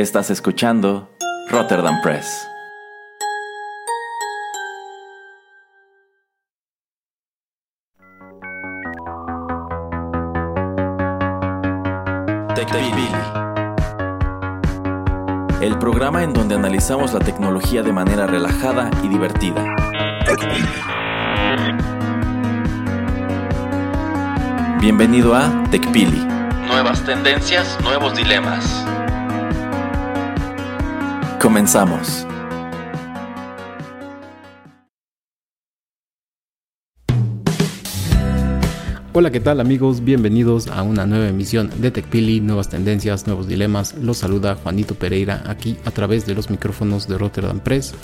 Estás escuchando Rotterdam Press. TechPili. El programa en donde analizamos la tecnología de manera relajada y divertida. Bienvenido a TechPili. Nuevas tendencias, nuevos dilemas. Comenzamos. Hola, ¿qué tal amigos? Bienvenidos a una nueva emisión de TechPili, nuevas tendencias, nuevos dilemas. Los saluda Juanito Pereira aquí a través de los micrófonos de Rotterdam Press.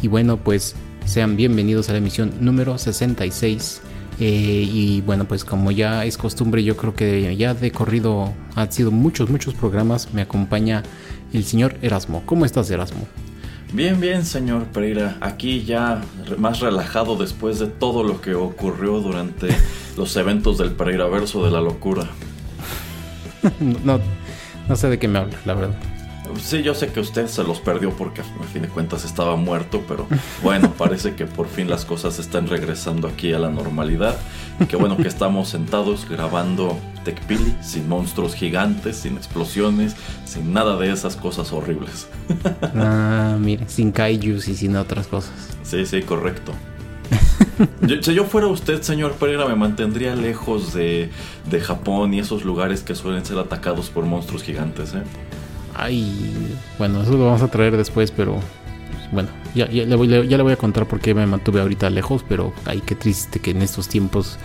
Y bueno, pues sean bienvenidos a la emisión número 66. Eh, y bueno, pues como ya es costumbre, yo creo que ya de corrido han sido muchos, muchos programas. Me acompaña el señor Erasmo. ¿Cómo estás, Erasmo? Bien, bien, señor Pereira. Aquí ya más relajado después de todo lo que ocurrió durante los eventos del Pereira Verso de la locura. no, no sé de qué me habla, la verdad. Sí, yo sé que usted se los perdió porque a fin de cuentas estaba muerto, pero bueno, parece que por fin las cosas están regresando aquí a la normalidad. Qué bueno que estamos sentados grabando TechPili sin monstruos gigantes, sin explosiones, sin nada de esas cosas horribles. Ah, mire, sin kaijus y sin otras cosas. Sí, sí, correcto. si yo fuera usted, señor Pereira, me mantendría lejos de, de Japón y esos lugares que suelen ser atacados por monstruos gigantes, ¿eh? Ay, bueno, eso lo vamos a traer después, pero bueno, ya, le voy, ya, le voy, a contar por qué me mantuve ahorita lejos, pero ay, qué triste que en estos tiempos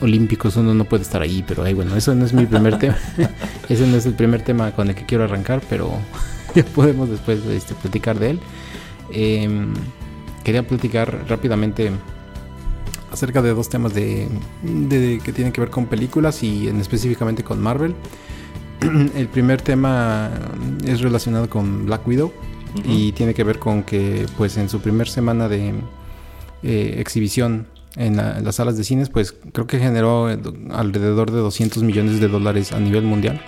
olímpicos uno no puede estar ahí, pero ay, bueno, eso no es mi primer tema, ese no es el primer tema con el que quiero arrancar, pero ya podemos después este, platicar de él. Em, quería platicar rápidamente acerca de dos temas de, de, que tienen que ver con películas y en específicamente con Marvel. el primer tema es relacionado con Black Widow y tiene que ver con que pues en su primer semana de eh, exhibición en, las salas de cines pues creo que generó alrededor de 200 millones de dólares a nivel mundial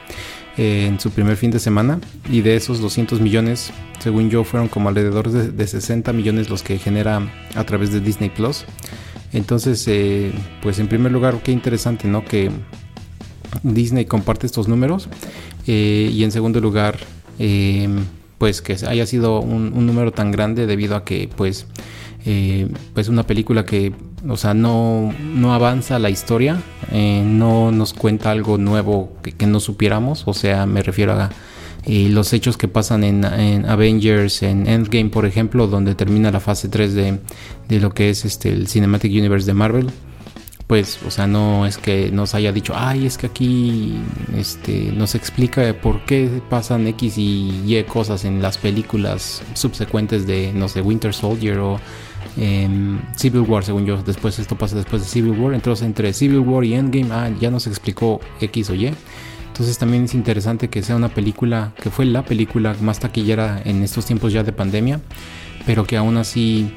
eh, en su primer fin de semana. Y de esos 200 millones según yo fueron como alrededor de, 60 millones los que genera a través de Disney Plus. Entonces eh, pues en primer lugar qué interesante no que Disney comparte estos números. Y en segundo lugar, eh, pues que haya sido un, número tan grande debido a que pues, eh, pues una película que, o sea, no, no avanza la historia, no nos cuenta algo nuevo que, no supiéramos, o sea, me refiero a... los hechos que pasan en, Avengers, en Endgame, por ejemplo, donde termina la fase 3 de, de lo que es este, el Cinematic Universe de Marvel pues, o sea, no es que nos haya dicho, ay, es que aquí este, nos explica por qué pasan X y Y cosas en las películas subsecuentes de, no sé, Winter Soldier o em, Civil War, según yo. Después, esto pasa después de Civil War. Entonces, entre Civil War y Endgame, ah, ya nos explicó X o Y. Entonces, también es interesante que sea una película, que fue la película más taquillera en estos tiempos ya de pandemia, pero que aún así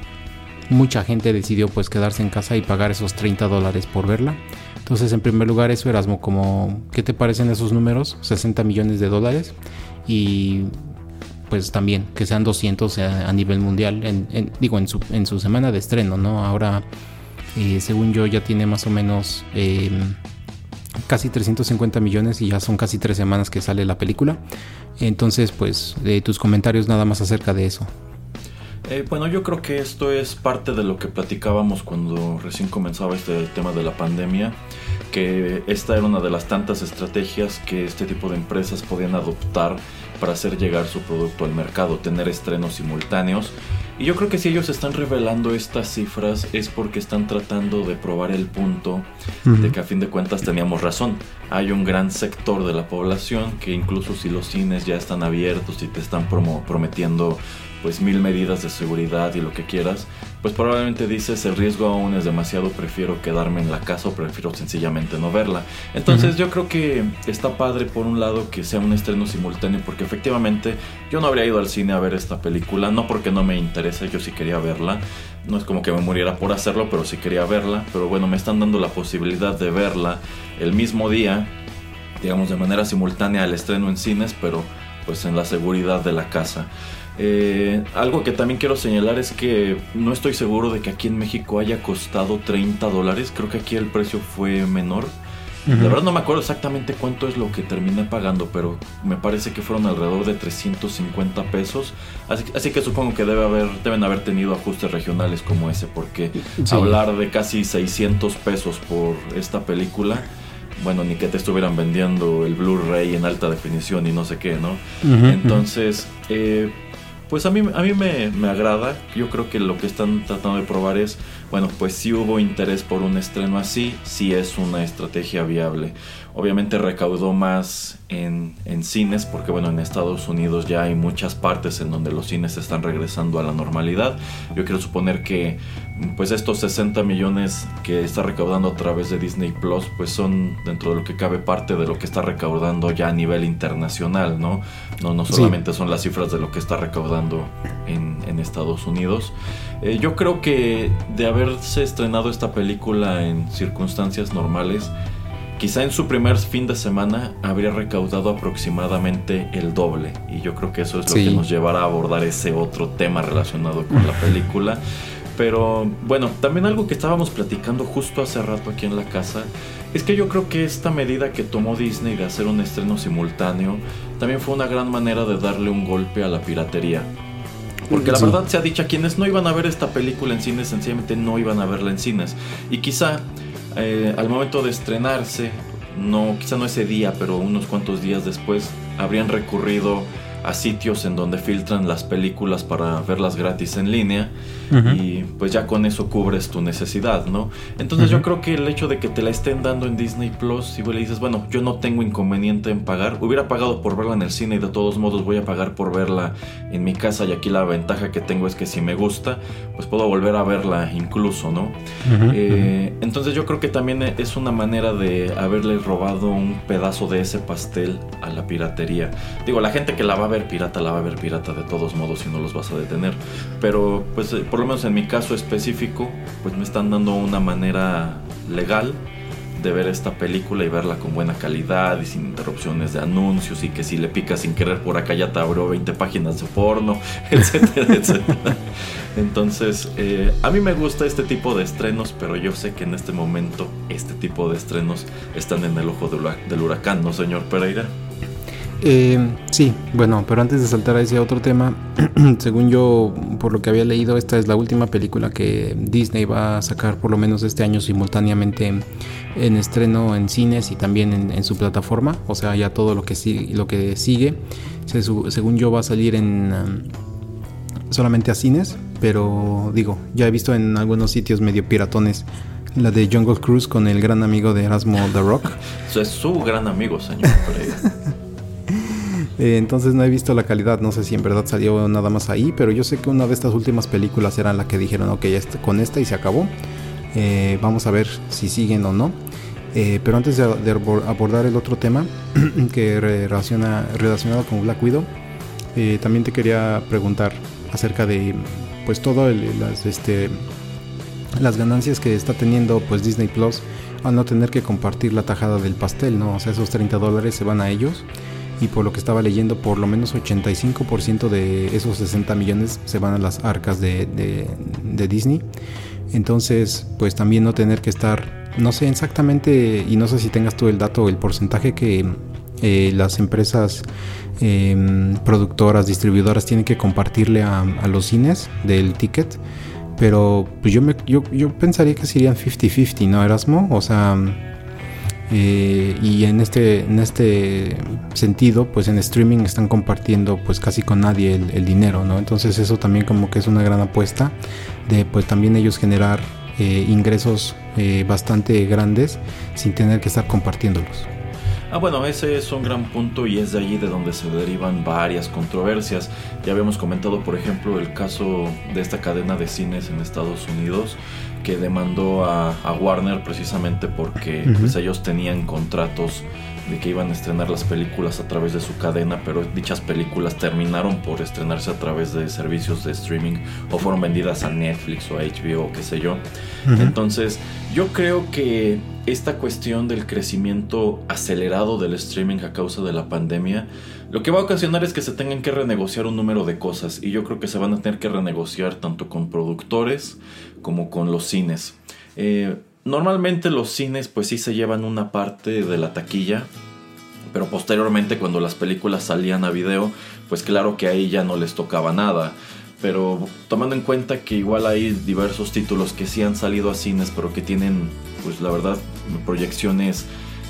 mucha gente decidió pues quedarse en casa y pagar esos 30 dólares por verla. Entonces, en primer lugar, eso Erasmo, como, ¿qué te parecen esos números? 60 millones de dólares y pues también que sean 200 a, nivel mundial, en, digo, en su, en su semana de estreno, ¿no? Ahora, eh, según yo, ya tiene más o menos em, casi 350 millones y ya son casi tres semanas que sale la película. Entonces, pues, de tus comentarios nada más acerca de eso. Eh, bueno, yo creo que esto es parte de lo que platicábamos cuando recién comenzaba este tema de la pandemia, que esta era una de las tantas estrategias que este tipo de empresas podían adoptar para hacer llegar su producto al mercado, tener estrenos simultáneos. Y yo creo que si ellos están revelando estas cifras es porque están tratando de probar el punto de que a fin de cuentas teníamos razón. Hay un gran sector de la población que incluso si los cines ya están abiertos y te están prometiendo pues mil medidas de seguridad y lo que quieras, pues probablemente dices el riesgo aún es demasiado, prefiero quedarme en la casa o prefiero sencillamente no verla. Entonces yo creo que está padre por un lado que sea un estreno simultáneo porque efectivamente yo no habría ido al cine a ver esta película, no porque no me interese, yo sí quería verla, no es como que me muriera por hacerlo, pero sí quería verla, pero bueno, me están dando la posibilidad de verla el mismo día, digamos de manera simultánea al estreno en cines, pero pues en la seguridad de la casa. Eh, algo que también quiero señalar es que no estoy seguro de que aquí en México haya costado 30 dólares. Creo que aquí el precio fue menor. La verdad no me acuerdo exactamente cuánto es lo que terminé pagando, pero me parece que fueron alrededor de 350 pesos. Así, que supongo que debe haber, deben haber tenido ajustes regionales como ese, porque hablar de casi 600 pesos por esta película bueno, ni que te estuvieran vendiendo el Blu-ray en alta definición y no sé qué, ¿no? Entonces, eh, pues a mí, a mí me, me, agrada. Yo creo que lo que están tratando de probar es, bueno, pues si hubo interés por un estreno así, si es una estrategia viable. Obviamente recaudó más en, en, cines porque bueno, en Estados Unidos ya hay muchas partes en donde los cines están regresando a la normalidad. Yo quiero suponer que pues estos 60 millones que está recaudando a través de Disney Plus pues son dentro de lo que cabe parte de lo que está recaudando ya a nivel internacional, ¿no? No, no solamente son las cifras de lo que está recaudando en, en Estados Unidos. Eh, yo creo que de haberse estrenado esta película en circunstancias normales, Quizá en su primer fin de semana habría recaudado aproximadamente el doble. Y yo creo que eso es lo que nos llevará a abordar ese otro tema relacionado con la película. Pero bueno, también algo que estábamos platicando justo hace rato aquí en la casa es que yo creo que esta medida que tomó Disney de hacer un estreno simultáneo también fue una gran manera de darle un golpe a la piratería. Porque la verdad se ha dicho, a quienes no iban a ver esta película en cines, sencillamente no iban a verla en cines. Y quizá eh, al momento de estrenarse, no, quizá no ese día, pero unos cuantos días después, habrían recurrido a sitios en donde filtran las películas para verlas gratis en línea y pues ya con eso cubres tu necesidad, ¿no? Entonces yo creo que el hecho de que te la estén dando en Disney Plus, si le dices, bueno, yo no tengo inconveniente en pagar, hubiera pagado por verla en el cine y de todos modos voy a pagar por verla en mi casa y aquí la ventaja que tengo es que si me gusta, pues puedo volver a verla incluso, ¿no? Eh, entonces yo creo que también es una manera de haberle robado un pedazo de ese pastel a la piratería. Digo, la gente que la va a ver pirata, la va a ver pirata de todos modos y no los vas a detener. Pero pues eh, por lo menos en mi caso específico, pues me están dando una manera legal de ver esta película y verla con buena calidad y sin interrupciones de anuncios y que si le picas sin querer por acá ya te abrió 20 páginas de porno, etcétera, etcétera. Entonces, eh, a mí me gusta este tipo de estrenos, pero yo sé que en este momento este tipo de estrenos están en el ojo del huracán, ¿no, señor Pereira? Eh, sí, bueno, pero antes de saltar a ese otro tema, según yo, por lo que había leído, esta es la última película que Disney va a sacar por lo menos este año simultáneamente en, estreno en cines y también en, su plataforma. O sea, ya todo lo que, sigue, lo que sigue, según yo, va a salir en um, solamente a cines, pero digo, ya he visto en algunos sitios medio piratones la de Jungle Cruise con el gran amigo de Erasmo The Rock. es su gran amigo, señor. Eh, entonces no he visto la calidad, no sé si en verdad salió nada más ahí, pero yo sé que una de estas últimas películas era la que dijeron, ok, este, con esta y se acabó. Eh, vamos a ver si siguen o no. Eh, pero antes de, abordar el otro tema que relaciona, relacionado con Black Widow, también te quería preguntar acerca de pues todo las, este, las ganancias que está teniendo pues Disney Plus al no tener que compartir la tajada del pastel, ¿no? O sea, esos 30 dólares se van a ellos y por lo que estaba leyendo, por lo menos 85% de esos 60 millones se van a las arcas de, Disney. Entonces, pues también no tener que estar, no sé exactamente, y no sé si tengas tú el dato, el porcentaje que eh, las empresas em, productoras, distribuidoras tienen que compartirle a, los cines del ticket. Pero pues yo, me, yo, yo pensaría que serían 50-50, ¿no, Erasmo? O sea, eh, y en este, en este sentido, pues en streaming están compartiendo pues casi con nadie el, dinero, ¿no? Entonces eso también como que es una gran apuesta de pues también ellos generar eh, ingresos eh, bastante grandes sin tener que estar compartiéndolos. Ah, bueno, ese es un gran punto y es de allí de donde se derivan varias controversias. Ya habíamos comentado, por ejemplo, el caso de esta cadena de cines en Estados Unidos que demandó a, Warner precisamente porque pues, ellos tenían contratos de que iban a estrenar las películas a través de su cadena, pero dichas películas terminaron por estrenarse a través de servicios de streaming o fueron vendidas a Netflix o a HBO o qué sé yo. Entonces, yo creo que esta cuestión del crecimiento acelerado del streaming a causa de la pandemia, lo que va a ocasionar es que se tengan que renegociar un número de cosas y yo creo que se van a tener que renegociar tanto con productores como con los cines. Eh, Normalmente los cines pues sí se llevan una parte de la taquilla, pero posteriormente cuando las películas salían a video, pues claro que ahí ya no les tocaba nada. Pero tomando en cuenta que igual hay diversos títulos que sí han salido a cines, pero que tienen, pues la verdad, proyecciones,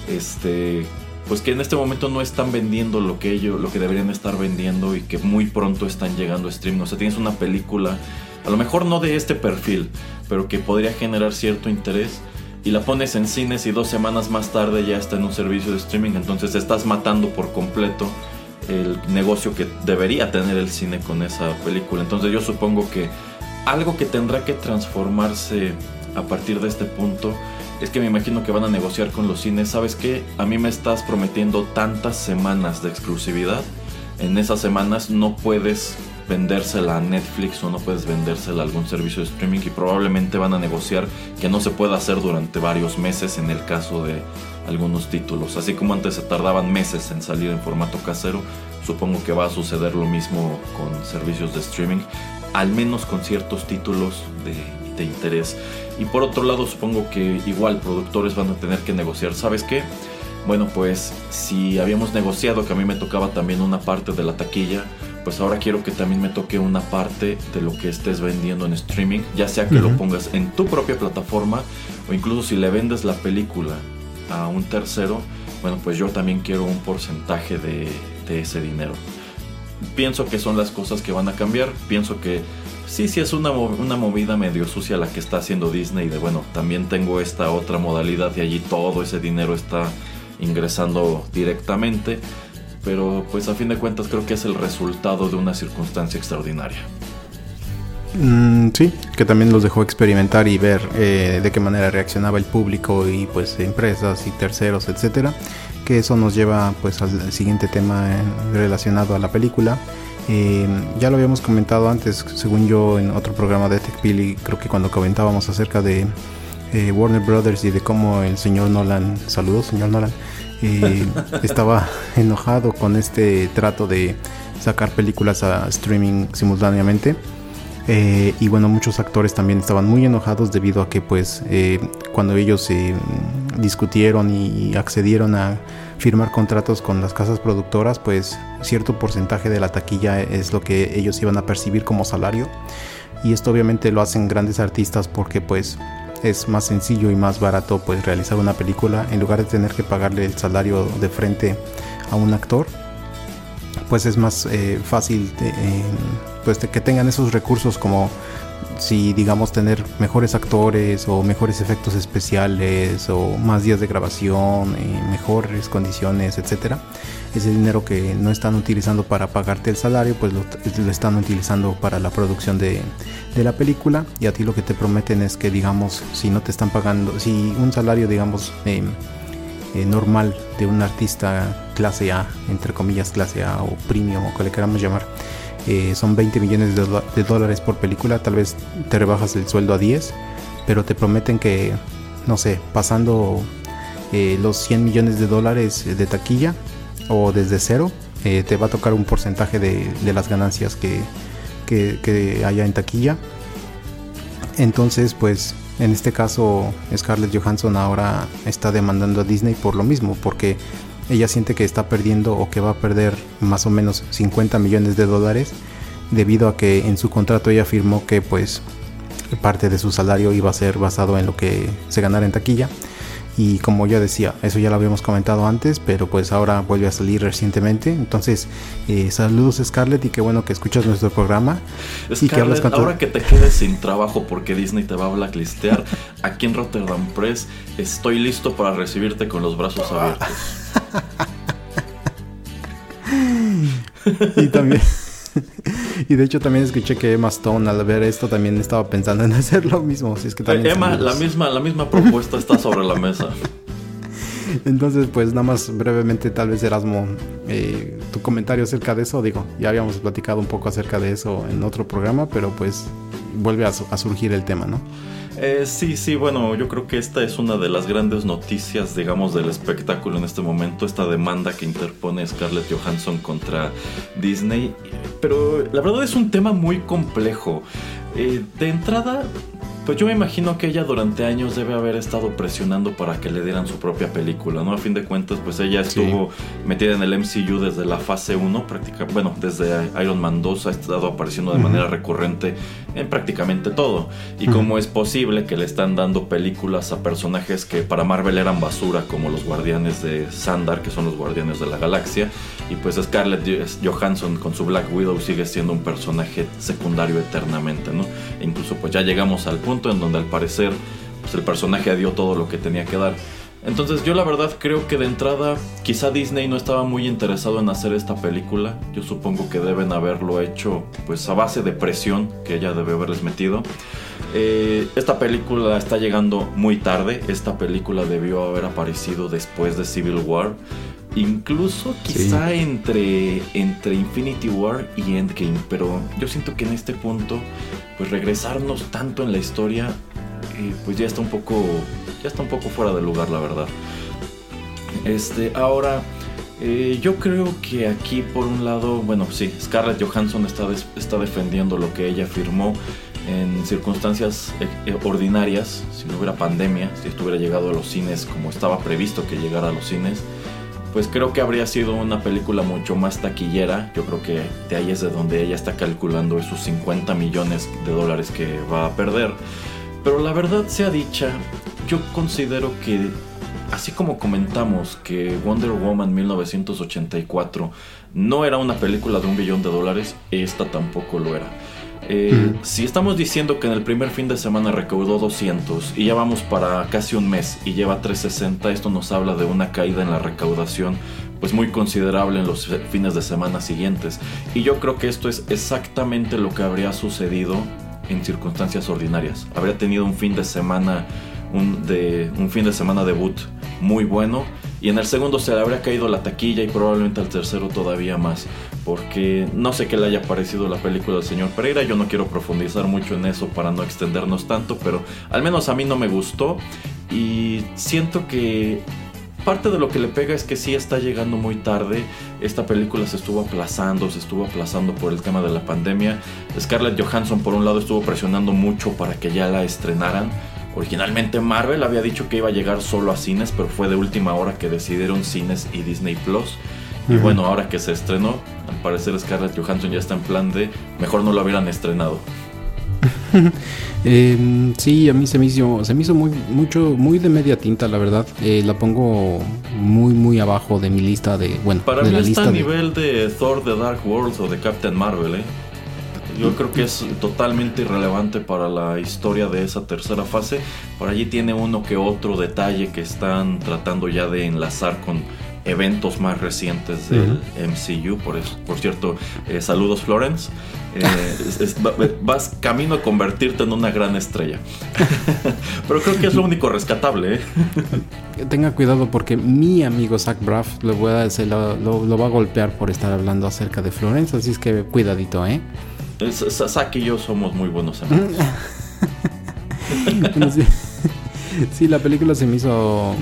este, pues que en este momento no están vendiendo lo que ellos, lo que deberían estar vendiendo y que muy pronto están llegando a stream. O sea, tienes una película, a lo mejor no de este perfil, pero que podría generar cierto interés y la pones en cines y dos semanas más tarde ya está en un servicio de streaming, entonces estás matando por completo el negocio que debería tener el cine con esa película. Entonces yo supongo que algo que tendrá que transformarse a partir de este punto es que me imagino que van a negociar con los cines. ¿Sabes qué? A mí me estás prometiendo tantas semanas de exclusividad. En esas semanas no puedes vendérsela a Netflix o no puedes vendérsela a algún servicio de streaming y probablemente van a negociar que no se pueda hacer durante varios meses en el caso de algunos títulos. Así como antes se tardaban meses en salir en formato casero, supongo que va a suceder lo mismo con servicios de streaming, al menos con ciertos títulos de, de interés. Y por otro lado, supongo que igual productores van a tener que negociar, ¿sabes qué? Bueno, pues si habíamos negociado que a mí me tocaba también una parte de la taquilla, pues ahora quiero que también me toque una parte de lo que estés vendiendo en streaming, ya sea que lo pongas en tu propia plataforma o incluso si le vendes la película a un tercero, bueno, pues yo también quiero un porcentaje de, ese dinero. Pienso que son las cosas que van a cambiar, pienso que sí, sí es una, una movida medio sucia la que está haciendo Disney de, bueno, también tengo esta otra modalidad y allí todo ese dinero está ingresando directamente pero pues a fin de cuentas creo que es el resultado de una circunstancia extraordinaria. Mm, sí, que también los dejó experimentar y ver eh, de qué manera reaccionaba el público y pues empresas y terceros, etcétera. Que eso nos lleva pues al siguiente tema eh, relacionado a la película. Eh, ya lo habíamos comentado antes, según yo, en otro programa de TechPili, creo que cuando comentábamos acerca de Warner Brothers y de cómo el señor Nolan, saludos señor Nolan, estaba enojado con este trato de sacar películas a streaming simultáneamente. Eh, y bueno, muchos actores también estaban muy enojados debido a que pues eh, cuando ellos eh, discutieron y accedieron a firmar contratos con las casas productoras, pues cierto porcentaje de la taquilla es lo que ellos iban a percibir como salario. Y esto obviamente lo hacen grandes artistas porque pues es más sencillo y más barato pues realizar una película en lugar de tener que pagarle el salario de frente a un actor pues es más eh, fácil pues que tengan esos recursos como si digamos tener mejores actores o mejores efectos especiales o más días de grabación, y mejores condiciones, etcétera. Ese dinero que no están utilizando para pagarte el salario, pues lo, están utilizando para la producción de, la película y a ti lo que te prometen es que digamos si no te están pagando, si un salario digamos eh, eh, normal de un artista clase A, entre comillas clase A o premium o como le queramos llamar, eh, son 20 millones de, dólares por película, tal vez te rebajas el sueldo a 10, pero te prometen que, no sé, pasando eh, los 100 millones de dólares de taquilla o desde cero, eh, te va a tocar un porcentaje de, las ganancias que, que, haya en taquilla. Entonces, pues en este caso Scarlett Johansson ahora está demandando a Disney por lo mismo, porque ella siente que está perdiendo o que va a perder más o menos 50 millones de dólares debido a que en su contrato ella afirmó que pues parte de su salario iba a ser basado en lo que se ganara en taquilla y como ya decía, eso ya lo habíamos comentado antes, pero pues ahora vuelve a salir recientemente. Entonces, eh, saludos Scarlett y qué bueno que escuchas nuestro programa. y que hablas con ahora que te quedes sin trabajo porque Disney te va a blacklistear, aquí en Rotterdam Press estoy listo para recibirte con los brazos abiertos. y también... y de hecho también escuché que Emma Stone al ver esto también estaba pensando en hacer lo mismo. Si es que Emma, la misma, la misma propuesta está sobre la mesa. Entonces, pues nada más brevemente, tal vez Erasmo, eh, tu comentario acerca de eso, digo, ya habíamos platicado un poco acerca de eso en otro programa, pero pues vuelve a, a surgir el tema, ¿no? Eh, sí, sí, bueno, yo creo que esta es una de las grandes noticias, digamos, del espectáculo en este momento, esta demanda que interpone Scarlett Johansson contra Disney. Pero la verdad es un tema muy complejo. Eh, de entrada, pues yo me imagino que ella durante años debe haber estado presionando para que le dieran su propia película, ¿no? A fin de cuentas, pues ella estuvo metida en el MCU desde la fase 1, prácticamente, bueno, desde Iron Man 2 ha estado apareciendo de manera recurrente en prácticamente todo. Y cómo es posible que le están dando películas a personajes que para Marvel eran basura, como los Guardianes de Sandar, que son los Guardianes de la Galaxia, y pues Scarlett Johansson con su Black Widow sigue siendo un personaje secundario eternamente, ¿no? E incluso pues ya llegamos al punto en donde al parecer pues, el personaje dio todo lo que tenía que dar. Entonces yo la verdad creo que de entrada quizá Disney no estaba muy interesado en hacer esta película. Yo supongo que deben haberlo hecho pues a base de presión que ella debe haberles metido. Eh, esta película está llegando muy tarde. Esta película debió haber aparecido después de Civil War. Incluso quizá entre, entre Infinity War y Endgame. Pero yo siento que en este punto, pues regresarnos tanto en la historia, eh, pues ya está un poco. Ya está un poco fuera de lugar, la verdad. Este, ahora. Eh, yo creo que aquí por un lado, bueno, sí, Scarlett Johansson está, está defendiendo lo que ella firmó en circunstancias eh, ordinarias, si no hubiera pandemia, si estuviera llegado a los cines como estaba previsto que llegara a los cines, pues creo que habría sido una película mucho más taquillera. Yo creo que de ahí es de donde ella está calculando esos 50 millones de dólares que va a perder. Pero la verdad sea dicha, yo considero que así como comentamos que Wonder Woman 1984 no era una película de un billón de dólares, esta tampoco lo era. Eh, si estamos diciendo que en el primer fin de semana recaudó 200 y ya vamos para casi un mes y lleva 360, esto nos habla de una caída en la recaudación pues muy considerable en los fines de semana siguientes. Y yo creo que esto es exactamente lo que habría sucedido en circunstancias ordinarias. Habría tenido un fin de semana un, de, un fin de semana debut muy bueno y en el segundo se le habría caído la taquilla y probablemente al tercero todavía más. Porque no sé qué le haya parecido la película del señor Pereira. Yo no quiero profundizar mucho en eso para no extendernos tanto. Pero al menos a mí no me gustó. Y siento que parte de lo que le pega es que sí está llegando muy tarde. Esta película se estuvo aplazando, se estuvo aplazando por el tema de la pandemia. Scarlett Johansson por un lado estuvo presionando mucho para que ya la estrenaran Originalmente Marvel había dicho que iba a llegar solo a cines, pero fue de última hora que decidieron cines y Disney Plus. Y bueno, ahora que se estrenó, al parecer Scarlett Johansson ya está en plan de mejor no lo hubieran estrenado. Em, sí, a mí se me hizo, se me hizo muy, mucho, muy de media tinta, la verdad. Eh, la pongo muy, muy abajo de mi lista de, bueno, para de mí la está lista a de- nivel de Thor The Dark World o de Captain Marvel, ¿eh? Yo creo que es totalmente irrelevante para la historia de esa tercera fase. Por allí tiene uno que otro detalle que están tratando ya de enlazar con eventos más recientes del MCU. Por, eso, por cierto, eh, saludos Florence. Eh, es- es- va- vas camino a convertirte en una gran estrella. Pero creo que es lo único rescatable. ¿eh? Tenga cuidado porque mi amigo Zach Braff lo, voy a- lo, lo- lo va a golpear por estar hablando acerca de Florence, así es que cuidadito, ¿eh? Sasaki y yo somos muy buenos amigos. Sí. Sí, la película se me hizo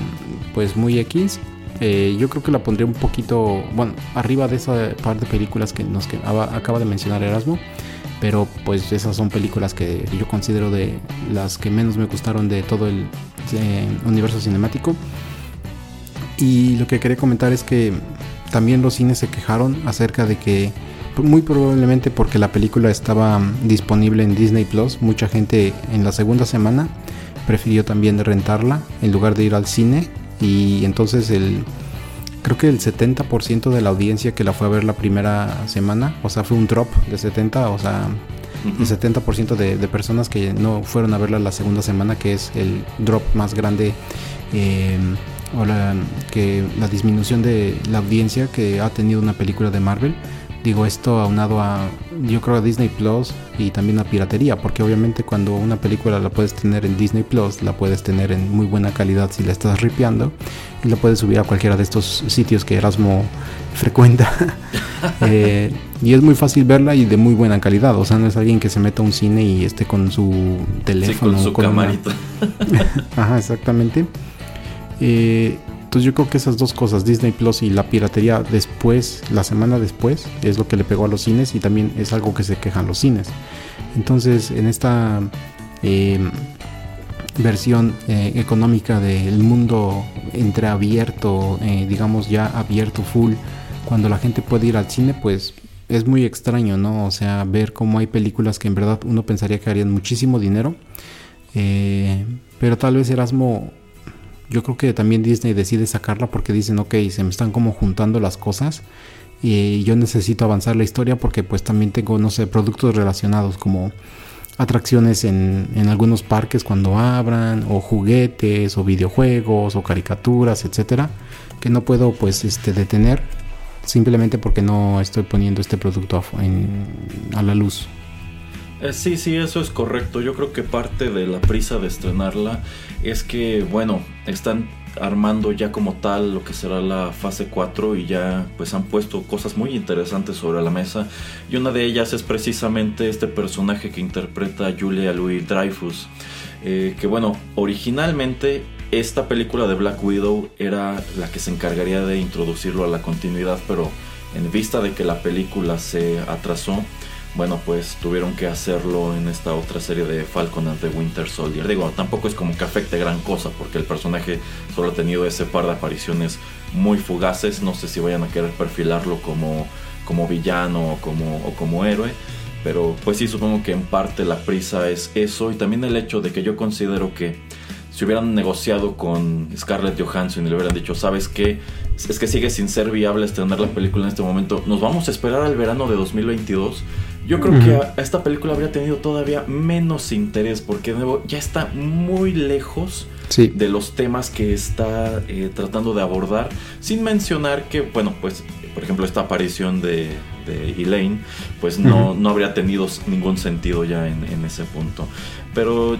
pues muy X. Eh, yo creo que la pondría un poquito, bueno, arriba de esa par de películas que nos acaba de mencionar Erasmo. Pero pues esas son películas que yo considero de las que menos me gustaron de todo el eh, universo cinemático. Y lo que quería comentar es que también los cines se quejaron acerca de que muy probablemente porque la película estaba mm, disponible en Disney Plus, mucha gente en la segunda semana prefirió también rentarla en lugar de ir al cine. Y entonces el creo que el 70% de la audiencia que la fue a ver la primera semana, o sea, fue un drop de 70, o sea, el 70% de, de personas que no fueron a verla la segunda semana, que es el drop más grande eh, o la, que la disminución de la audiencia que ha tenido una película de Marvel. Digo, esto aunado a yo creo a Disney Plus y también a piratería, porque obviamente cuando una película la puedes tener en Disney Plus, la puedes tener en muy buena calidad si la estás ripeando y la puedes subir a cualquiera de estos sitios que Erasmo frecuenta. Eh, y es muy fácil verla y de muy buena calidad, o sea, no es alguien que se meta a un cine y esté con su teléfono. con su camarita. Ajá, exactamente. Eh, entonces yo creo que esas dos cosas, Disney Plus y la piratería después, la semana después, es lo que le pegó a los cines y también es algo que se quejan los cines. Entonces en esta em, versión eh, económica del mundo entreabierto, eh, digamos ya abierto full, cuando la gente puede ir al cine, pues es muy extraño, ¿no? O sea, ver cómo hay películas que en verdad uno pensaría que harían muchísimo dinero. Eh, pero tal vez Erasmo yo creo que también Disney decide sacarla porque dicen, ok, se me están como juntando las cosas y yo necesito avanzar la historia porque pues también tengo, no sé, productos relacionados como atracciones en, en algunos parques cuando abran o juguetes o videojuegos o caricaturas, etcétera, que no puedo pues este detener simplemente porque no estoy poniendo este producto a, la luz. Eh, sí, sí, eso es correcto. Yo creo que parte de la prisa de estrenarla es que, bueno, están armando ya como tal lo que será la fase 4 y ya pues han puesto cosas muy interesantes sobre la mesa. Y una de ellas es precisamente este personaje que interpreta Julia Louis Dreyfus eh, que bueno originalmente esta película de Black Widow era la que se encargaría de introducirlo a la continuidad pero en vista de que la película se atrasó bueno, pues tuvieron que hacerlo en esta otra serie de Falcon and the Winter Soldier. Digo, tampoco es como que afecte gran cosa, porque el personaje solo ha tenido ese par de apariciones muy fugaces. No sé si vayan a querer perfilarlo como, como villano o como, o como héroe. Pero pues sí, supongo que en parte la prisa es eso. Y también el hecho de que yo considero que si hubieran negociado con Scarlett Johansson y le hubieran dicho, ¿sabes qué? Es que sigue sin ser viable estrenar la película en este momento. Nos vamos a esperar al verano de 2022 yo creo que esta película habría tenido todavía menos interés porque de nuevo ya está muy lejos de los temas que está eh, tratando de abordar, sin mencionar que, bueno, pues, por ejemplo, esta aparición de, Elaine, pues no, no habría tenido ningún sentido ya en, ese punto. Pero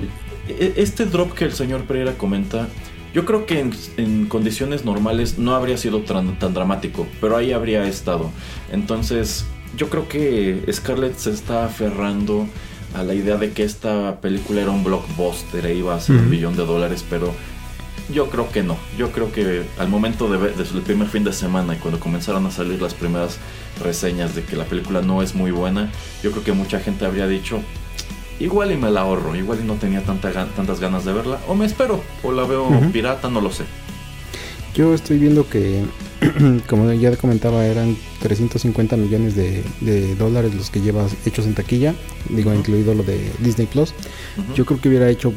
e, este drop que el señor Pereira comenta, yo creo que en, condiciones normales no habría sido tan, tan, dramático, pero ahí habría estado. Entonces, yo creo que Scarlett se está aferrando a la idea de que esta película era un blockbuster e iba a ser un billón de dólares, pero yo creo que no. Yo creo que al momento de, de el primer fin de semana y cuando comenzaron a salir las primeras reseñas de que la película no es muy buena, yo creo que mucha gente habría dicho, igual y me la ahorro, igual y no tenía tanta, tantas ganas de verla, o me espero, o la veo pirata, no lo sé. Yo estoy viendo que como ya comentaba, eran 350 millones de, dólares los que llevas hechos en taquilla, digo, incluido lo de Disney Plus. Yo creo que hubiera hecho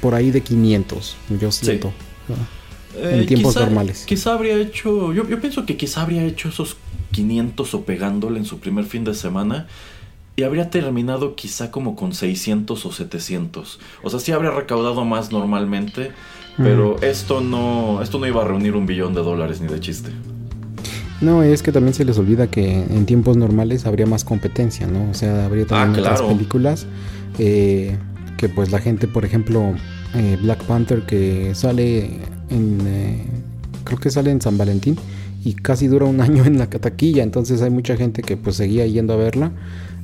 por ahí de 500, yo siento. en eh, tiempos normales. Quizá habría hecho, yo, yo pienso que quizá habría hecho esos 500 o pegándole en su primer fin de semana y habría terminado quizá como con 600 o 700. O sea, sí habría recaudado más normalmente, pero esto no esto no iba a reunir un billón de dólares ni de chiste. No, es que también se les olvida que en tiempos normales habría más competencia, ¿no? O sea, habría también ah, otras películas eh, que pues la gente, por ejemplo, eh, Black Panther que sale en... Eh, creo que sale en San Valentín y casi dura un año en la cataquilla, entonces hay mucha gente que pues seguía yendo a verla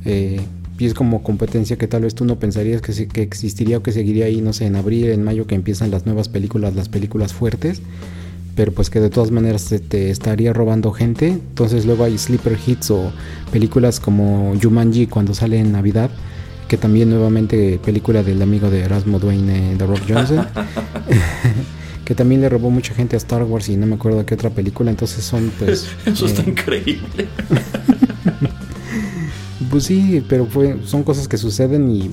eh, y es como competencia que tal vez tú no pensarías que, que existiría o que seguiría ahí, no sé, en abril, en mayo que empiezan las nuevas películas, las películas fuertes, pero pues que de todas maneras se te estaría robando gente. Entonces luego hay sleeper hits o películas como Jumanji cuando sale en Navidad, que también nuevamente película del amigo de Erasmo Dwayne, The Rock Johnson. que también le robó mucha gente a Star Wars y no me acuerdo de qué otra película, entonces son pues... Eso está eh, increíble. Pues sí, pero fue, son cosas que suceden y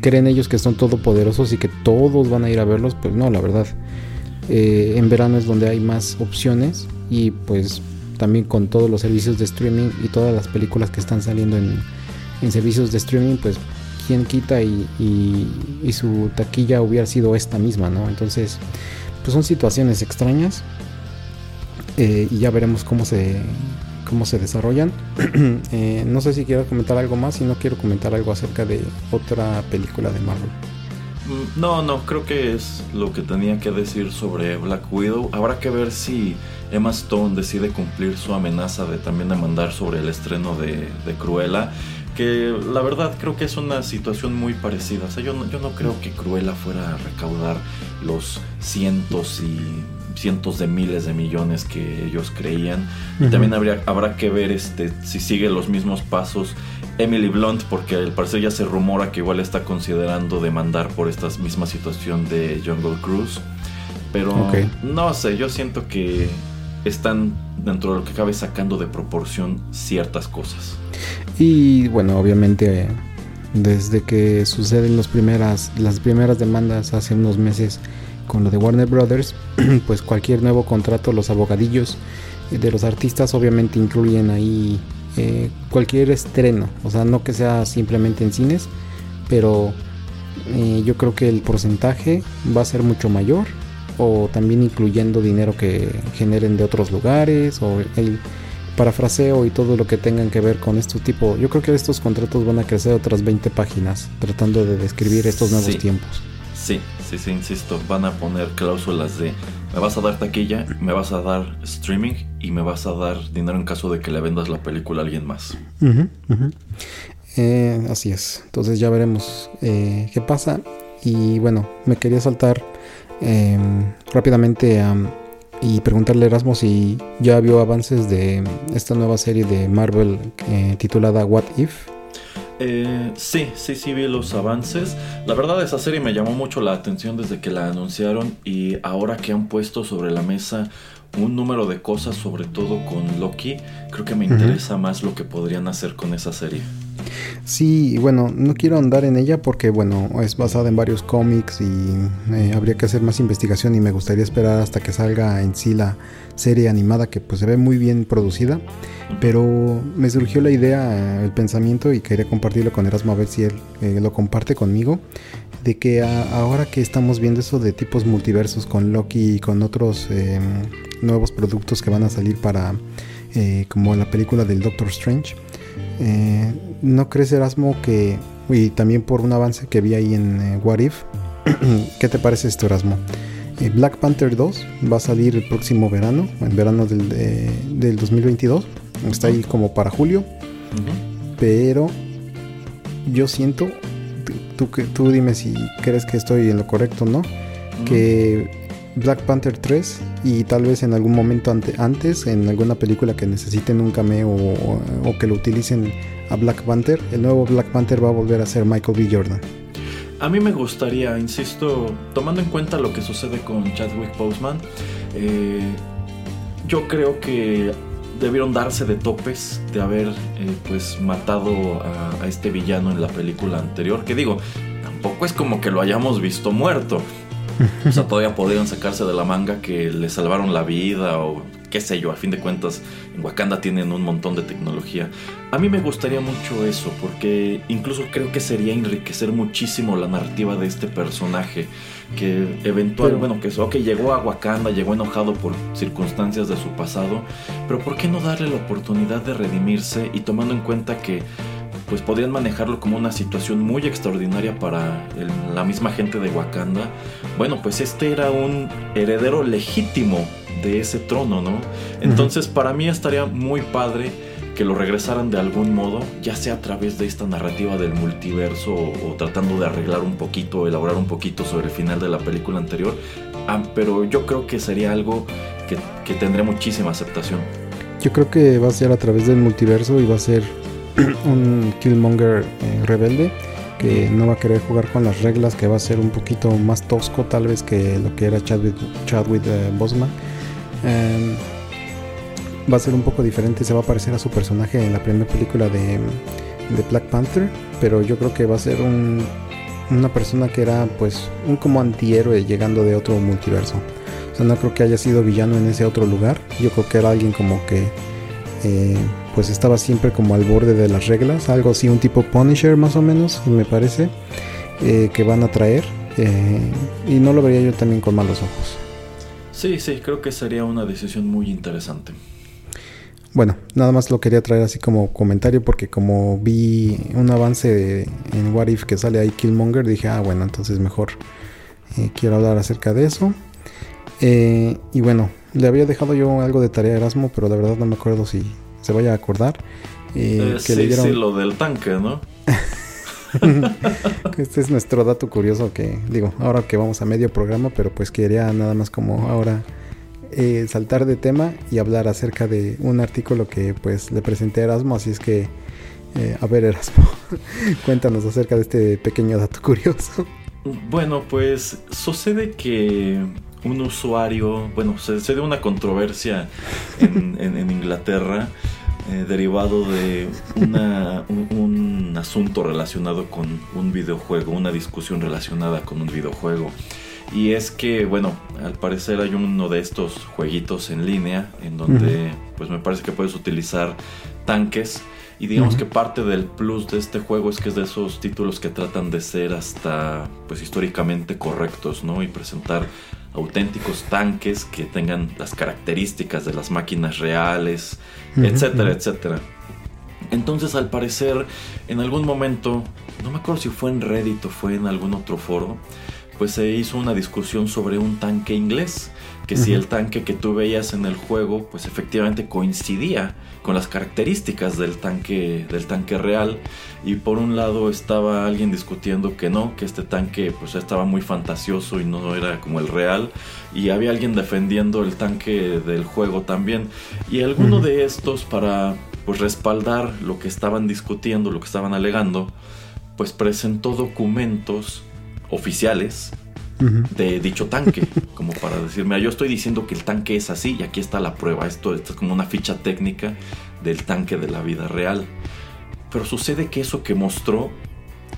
creen ellos que son todopoderosos y que todos van a ir a verlos. Pues no, la verdad. Eh, en verano es donde hay más opciones y pues también con todos los servicios de streaming y todas las películas que están saliendo en, servicios de streaming, pues quien quita y, y, su taquilla hubiera sido esta misma, ¿no? Entonces, pues son situaciones extrañas eh, y ya veremos cómo se cómo se desarrollan. Eh, no sé si quiero comentar algo más y no quiero comentar algo acerca de otra película de Marvel. Mm, no, no, creo que es lo que tenía que decir sobre Black Widow. Habrá que ver si Emma Stone decide cumplir su amenaza de también demandar sobre el estreno de, de Cruella. Que la verdad creo que es una situación muy parecida. O sea, yo no, yo no creo que Cruella fuera a recaudar los cientos y cientos de miles de millones que ellos creían. Y también habría, habrá que ver este, si sigue los mismos pasos Emily Blunt, porque al parecer ya se rumora que igual está considerando demandar por esta misma situación de Jungle Cruise. Pero no sé, yo siento que están dentro de lo que cabe sacando de proporción ciertas cosas. Y bueno, obviamente desde que suceden los primeras, las primeras demandas hace unos meses con lo de Warner Brothers, pues cualquier nuevo contrato, los abogadillos de los artistas obviamente incluyen ahí eh, cualquier estreno, o sea, no que sea simplemente en cines, pero eh, yo creo que el porcentaje va a ser mucho mayor, o también incluyendo dinero que generen de otros lugares, o el parafraseo y todo lo que tengan que ver con este tipo. Yo creo que estos contratos van a crecer otras 20 páginas tratando de describir estos nuevos tiempos. Sí, sí, sí, insisto, van a poner cláusulas de me vas a dar taquilla, me vas a dar streaming y me vas a dar dinero en caso de que le vendas la película a alguien más. Eh, así es, entonces ya veremos eh, qué pasa. Y bueno, me quería saltar em, rápidamente y preguntarle a Erasmo si ya vio avances de esta nueva serie de Marvel eh, titulada What If. Eh, sí, sí, sí vi los avances. La verdad esa serie me llamó mucho la atención desde que la anunciaron y ahora que han puesto sobre la mesa un número de cosas, sobre todo con Loki, creo que me interesa más lo que podrían hacer con esa serie. Sí, bueno, no quiero andar en ella porque, bueno, es basada en varios cómics y eh, habría que hacer más investigación y me gustaría esperar hasta que salga en sí la serie animada que pues se ve muy bien producida. Pero me surgió la idea, el pensamiento y quería compartirlo con Erasmo a ver si él eh, lo comparte conmigo. De que ahora que estamos viendo eso de tipos multiversos con Loki y con otros em, nuevos productos que van a salir para, eh, como la película del Doctor Strange, eh, ¿no crees Erasmo que, y también por un avance que vi ahí en What If, ¿qué te parece esto Erasmo? Black Panther 2 va a salir el próximo verano, en verano del, del 2022 Está ahí como para julio. Pero yo siento, tú, tú dime si crees que estoy en lo correcto no, que Black Panther 3 y tal vez en algún momento antes, en alguna película que necesiten un cameo o, que lo utilicen a Black Panther, el nuevo Black Panther va a volver a ser Michael B. Jordan. A mí me gustaría, insisto, tomando en cuenta lo que sucede con Chadwick Boseman, eh, yo creo que debieron darse de topes de haber eh, pues matado a, este villano en la película anterior. Que digo, tampoco es como que lo hayamos visto muerto. O sea, todavía podrían sacarse de la manga que le salvaron la vida o qué sé yo. A fin de cuentas, en Wakanda tienen un montón de tecnología. A mí me gustaría mucho eso porque incluso creo que sería enriquecer muchísimo la narrativa de este personaje que eventual, bueno, que eso, ok, llegó a Wakanda, llegó enojado por circunstancias de su pasado, pero ¿por qué no darle la oportunidad de redimirse y tomando en cuenta que pues podrían manejarlo como una situación muy extraordinaria para la misma gente de Wakanda. Bueno, pues este era un heredero legítimo de ese trono, ¿no? Entonces para mí estaría muy padre que lo regresaran de algún modo, ya sea a través de esta narrativa del multiverso o, tratando de arreglar un poquito, elaborar un poquito sobre el final de la película anterior, ah, pero yo creo que sería algo que, que tendría muchísima aceptación. Yo creo que va a ser a través del multiverso y va a ser un Killmonger eh, rebelde que no va a querer jugar con las reglas, que va a ser un poquito más tosco tal vez que lo que era Chadwick, Chadwick uh, Boseman. Em, va a ser un poco diferente, se va a parecer a su personaje en la primera película de, Black Panther, pero yo creo que va a ser una persona que era pues un como antihéroe llegando de otro multiverso. O sea, no creo que haya sido villano en ese otro lugar, yo creo que era alguien como que eh, pues estaba siempre como al borde de las reglas, algo así, un tipo Punisher más o menos, me parece, eh, que van a traer. Eh, y no lo vería yo también con malos ojos. Sí, sí, creo que sería una decisión muy interesante. bueno, nada más lo quería traer así como comentario porque como vi un avance en What If que sale ahí Killmonger, dije, ah, bueno, entonces mejor quiero hablar acerca de eso. Y bueno, le había dejado yo algo de tarea a Erasmo, pero la verdad no me acuerdo si se vaya a acordar. Eh, que sí, sí, lo del tanque, ¿no? este es nuestro dato curioso que digo, ahora que vamos a medio programa, pero pues quería nada más como ahora eh, saltar de tema y hablar acerca de un artículo que pues le presenté a Erasmo, así es que eh, a ver Erasmo, cuéntanos acerca de este pequeño dato curioso. Bueno, pues sucede que un usuario, bueno, se, dio una controversia en, Inglaterra eh, derivado de un, asunto relacionado con un videojuego, una discusión relacionada con un videojuego. Y es que, bueno, al parecer hay uno de estos jueguitos en línea en donde, pues me parece que puedes utilizar tanques. Y digamos que parte del plus de este juego es que es de esos títulos que tratan de ser hasta, pues históricamente correctos, ¿no? Y presentar auténticos tanques que tengan las características de las máquinas reales, etcétera, etcétera. Entonces, al parecer, en algún momento, no me acuerdo si fue en Reddit o fue en algún otro foro, pues se hizo una discusión sobre un tanque inglés, que si el tanque que tú veías en el juego, pues efectivamente coincidía con las características del tanque, del tanque real. Y por un lado estaba alguien discutiendo que no, que este tanque pues estaba muy fantasioso y no era como el real. Y había alguien defendiendo el tanque del juego también. Y alguno de estos para pues respaldar lo que estaban discutiendo, lo que estaban alegando, pues presentó documentos oficiales de dicho tanque, como para decirme, yo estoy diciendo que el tanque es así y aquí está la prueba, esto, esto es como una ficha técnica del tanque de la vida real. Pero sucede que eso que mostró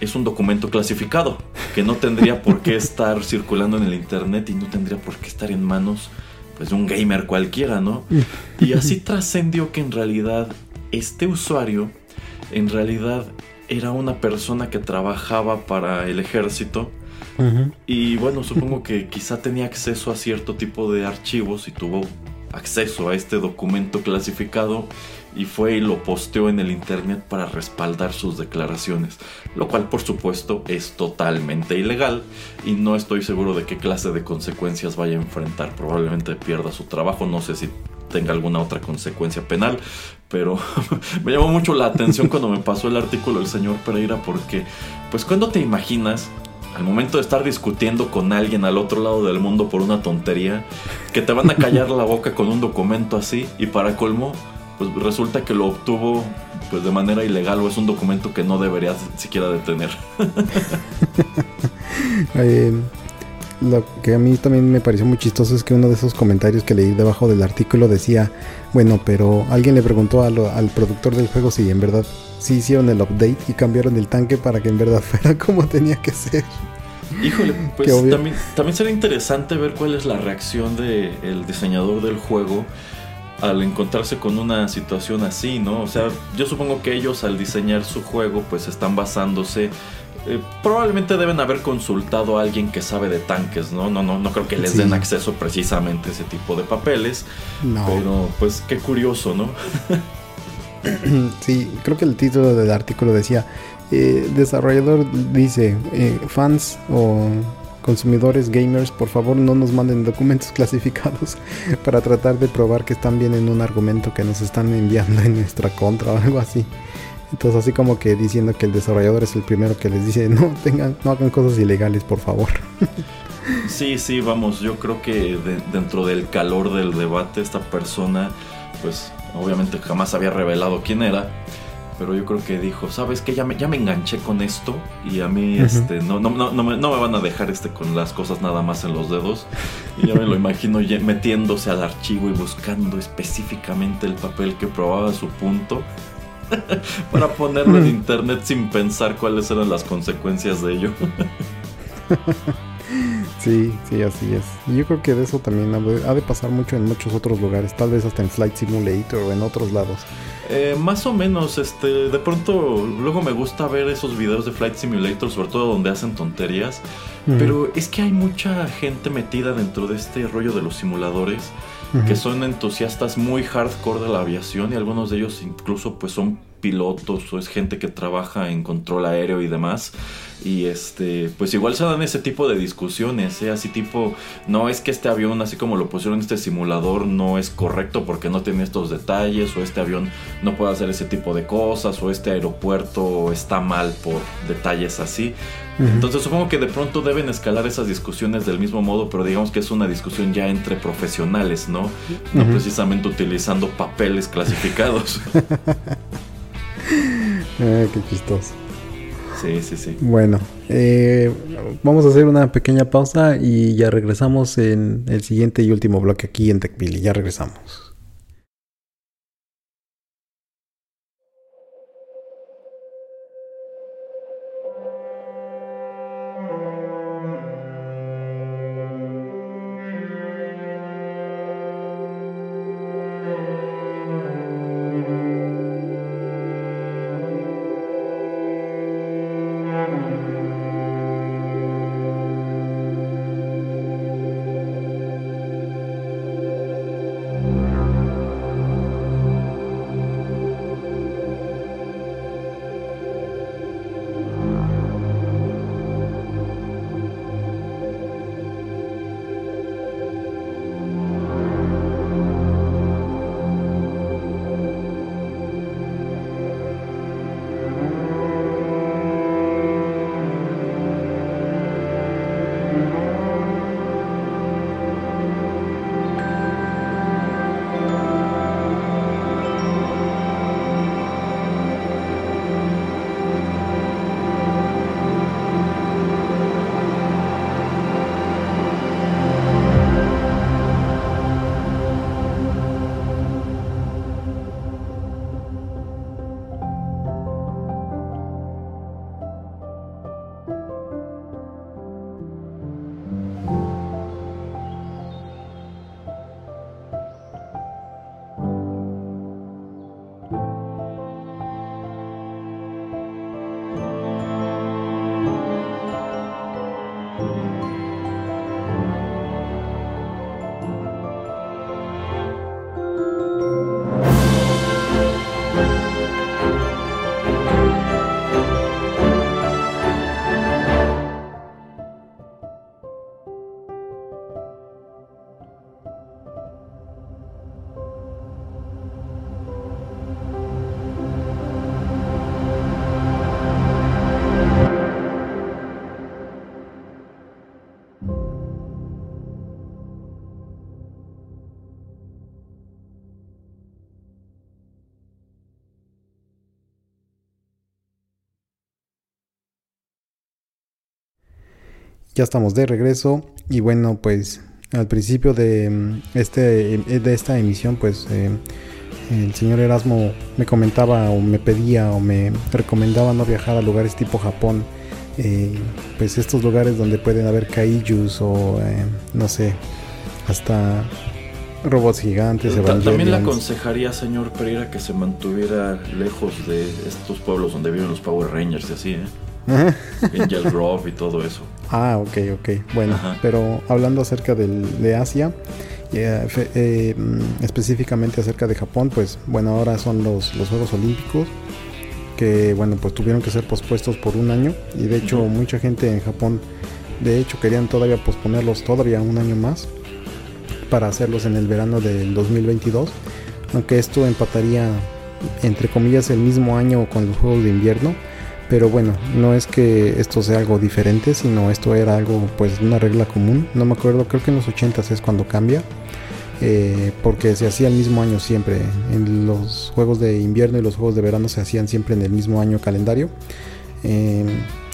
es un documento clasificado, que no tendría por qué estar circulando en el internet y no tendría por qué estar en manos pues, de un gamer cualquiera, ¿no? Y así trascendió que en realidad este usuario, en realidad era una persona que trabajaba para el ejército y bueno, supongo que quizá tenía acceso a cierto tipo de archivos y tuvo acceso a este documento clasificado y fue y lo posteó en el internet para respaldar sus declaraciones, lo cual por supuesto es totalmente ilegal y no estoy seguro de qué clase de consecuencias vaya a enfrentar, probablemente pierda su trabajo, no sé si tenga alguna otra consecuencia penal, pero me llamó mucho la atención cuando me pasó el artículo del señor Pereira porque pues cuando te imaginas al momento de estar discutiendo con alguien al otro lado del mundo por una tontería, que te van a callar la boca con un documento así y para colmo, pues resulta que lo obtuvo pues de manera ilegal o es un documento que no deberías siquiera de tener. Eh, lo que a mí también me pareció muy chistoso es que uno de esos comentarios que leí debajo del artículo decía, bueno, pero alguien le preguntó al productor del juego si en verdad sí hicieron el update y cambiaron el tanque para que en verdad fuera como tenía que ser. Híjole, pues también, también sería interesante ver cuál es la reacción del diseñador del juego al encontrarse con una situación así, ¿no? O sea, yo supongo que ellos al diseñar su juego pues están basándose eh, probablemente deben haber consultado a alguien que sabe de tanques, ¿no? No, no, no creo que les den acceso precisamente a ese tipo de papeles. No. Pero pues qué curioso, ¿no? sí, creo que el título del artículo decía, eh, desarrollador dice, eh, fans o consumidores gamers, por favor no nos manden documentos clasificados para tratar de probar que están bien en un argumento que nos están enviando en nuestra contra o algo así. Entonces así como que diciendo que el desarrollador es el primero que les dice no tengan, no hagan cosas ilegales, por favor. Sí, sí, vamos, yo creo que dentro del calor del debate esta persona, pues obviamente jamás había revelado quién era, pero yo creo que dijo, sabes que ya me, ya me enganché con esto y a mí este, no, no, no, no, me, no me van a dejar este con las cosas nada más en los dedos. Y ya me lo imagino metiéndose al archivo y buscando específicamente el papel que probaba su punto para ponerlo en internet sin pensar cuáles eran las consecuencias de ello. Sí, sí, así es. Y yo creo que de eso también ha de, pasar mucho en muchos otros lugares, tal vez hasta en Flight Simulator o en otros lados. Eh, más o menos, este, de pronto luego me gusta ver esos videos de Flight Simulator, sobre todo donde hacen tonterías, pero es que hay mucha gente metida dentro de este rollo de los simuladores que son entusiastas muy hardcore de la aviación y algunos de ellos incluso pues son pilotos o es gente que trabaja en control aéreo y demás. Y este, pues igual se dan ese tipo de discusiones, ¿eh? así tipo, no es que este avión, así como lo pusieron en este simulador, no es correcto porque no tiene estos detalles, o este avión no puede hacer ese tipo de cosas, o este aeropuerto está mal por detalles así. Entonces supongo que de pronto deben escalar esas discusiones del mismo modo, pero digamos que es una discusión ya entre profesionales, ¿no? No precisamente utilizando papeles clasificados. Ah, qué chistoso. Sí, sí, sí. Bueno, eh, vamos a hacer una pequeña pausa y ya regresamos en el siguiente y último bloque aquí en TechPili. Ya regresamos. Ya estamos de regreso y bueno, pues al principio de, mm, este, de esta emisión, pues eh, el señor Erasmo me comentaba o me pedía o me recomendaba no viajar a lugares tipo Japón. Eh, pues estos lugares donde pueden haber kaijus o eh, no sé, hasta robots gigantes. También le aconsejaría, señor Pereira, que se mantuviera lejos de estos pueblos donde viven los Power Rangers y así, ¿eh? Angel Grove y todo eso. Ah, ok, ok. Bueno, pero hablando acerca de Asia, eh, eh, mm, específicamente acerca de Japón, pues bueno, ahora son los, los Juegos Olímpicos que bueno, pues tuvieron que ser pospuestos por un año y de hecho mucha gente en Japón, de hecho querían todavía posponerlos todavía un año más para hacerlos en el verano del 2022, aunque esto empataría entre comillas el mismo año con los Juegos de Invierno pero bueno, no es que esto sea algo diferente, sino esto era algo, pues, una regla común. No me acuerdo, creo que en los 80 es cuando cambia. Eh, porque se hacía el mismo año siempre. En los juegos de invierno y los juegos de verano se hacían siempre en el mismo año calendario. Eh,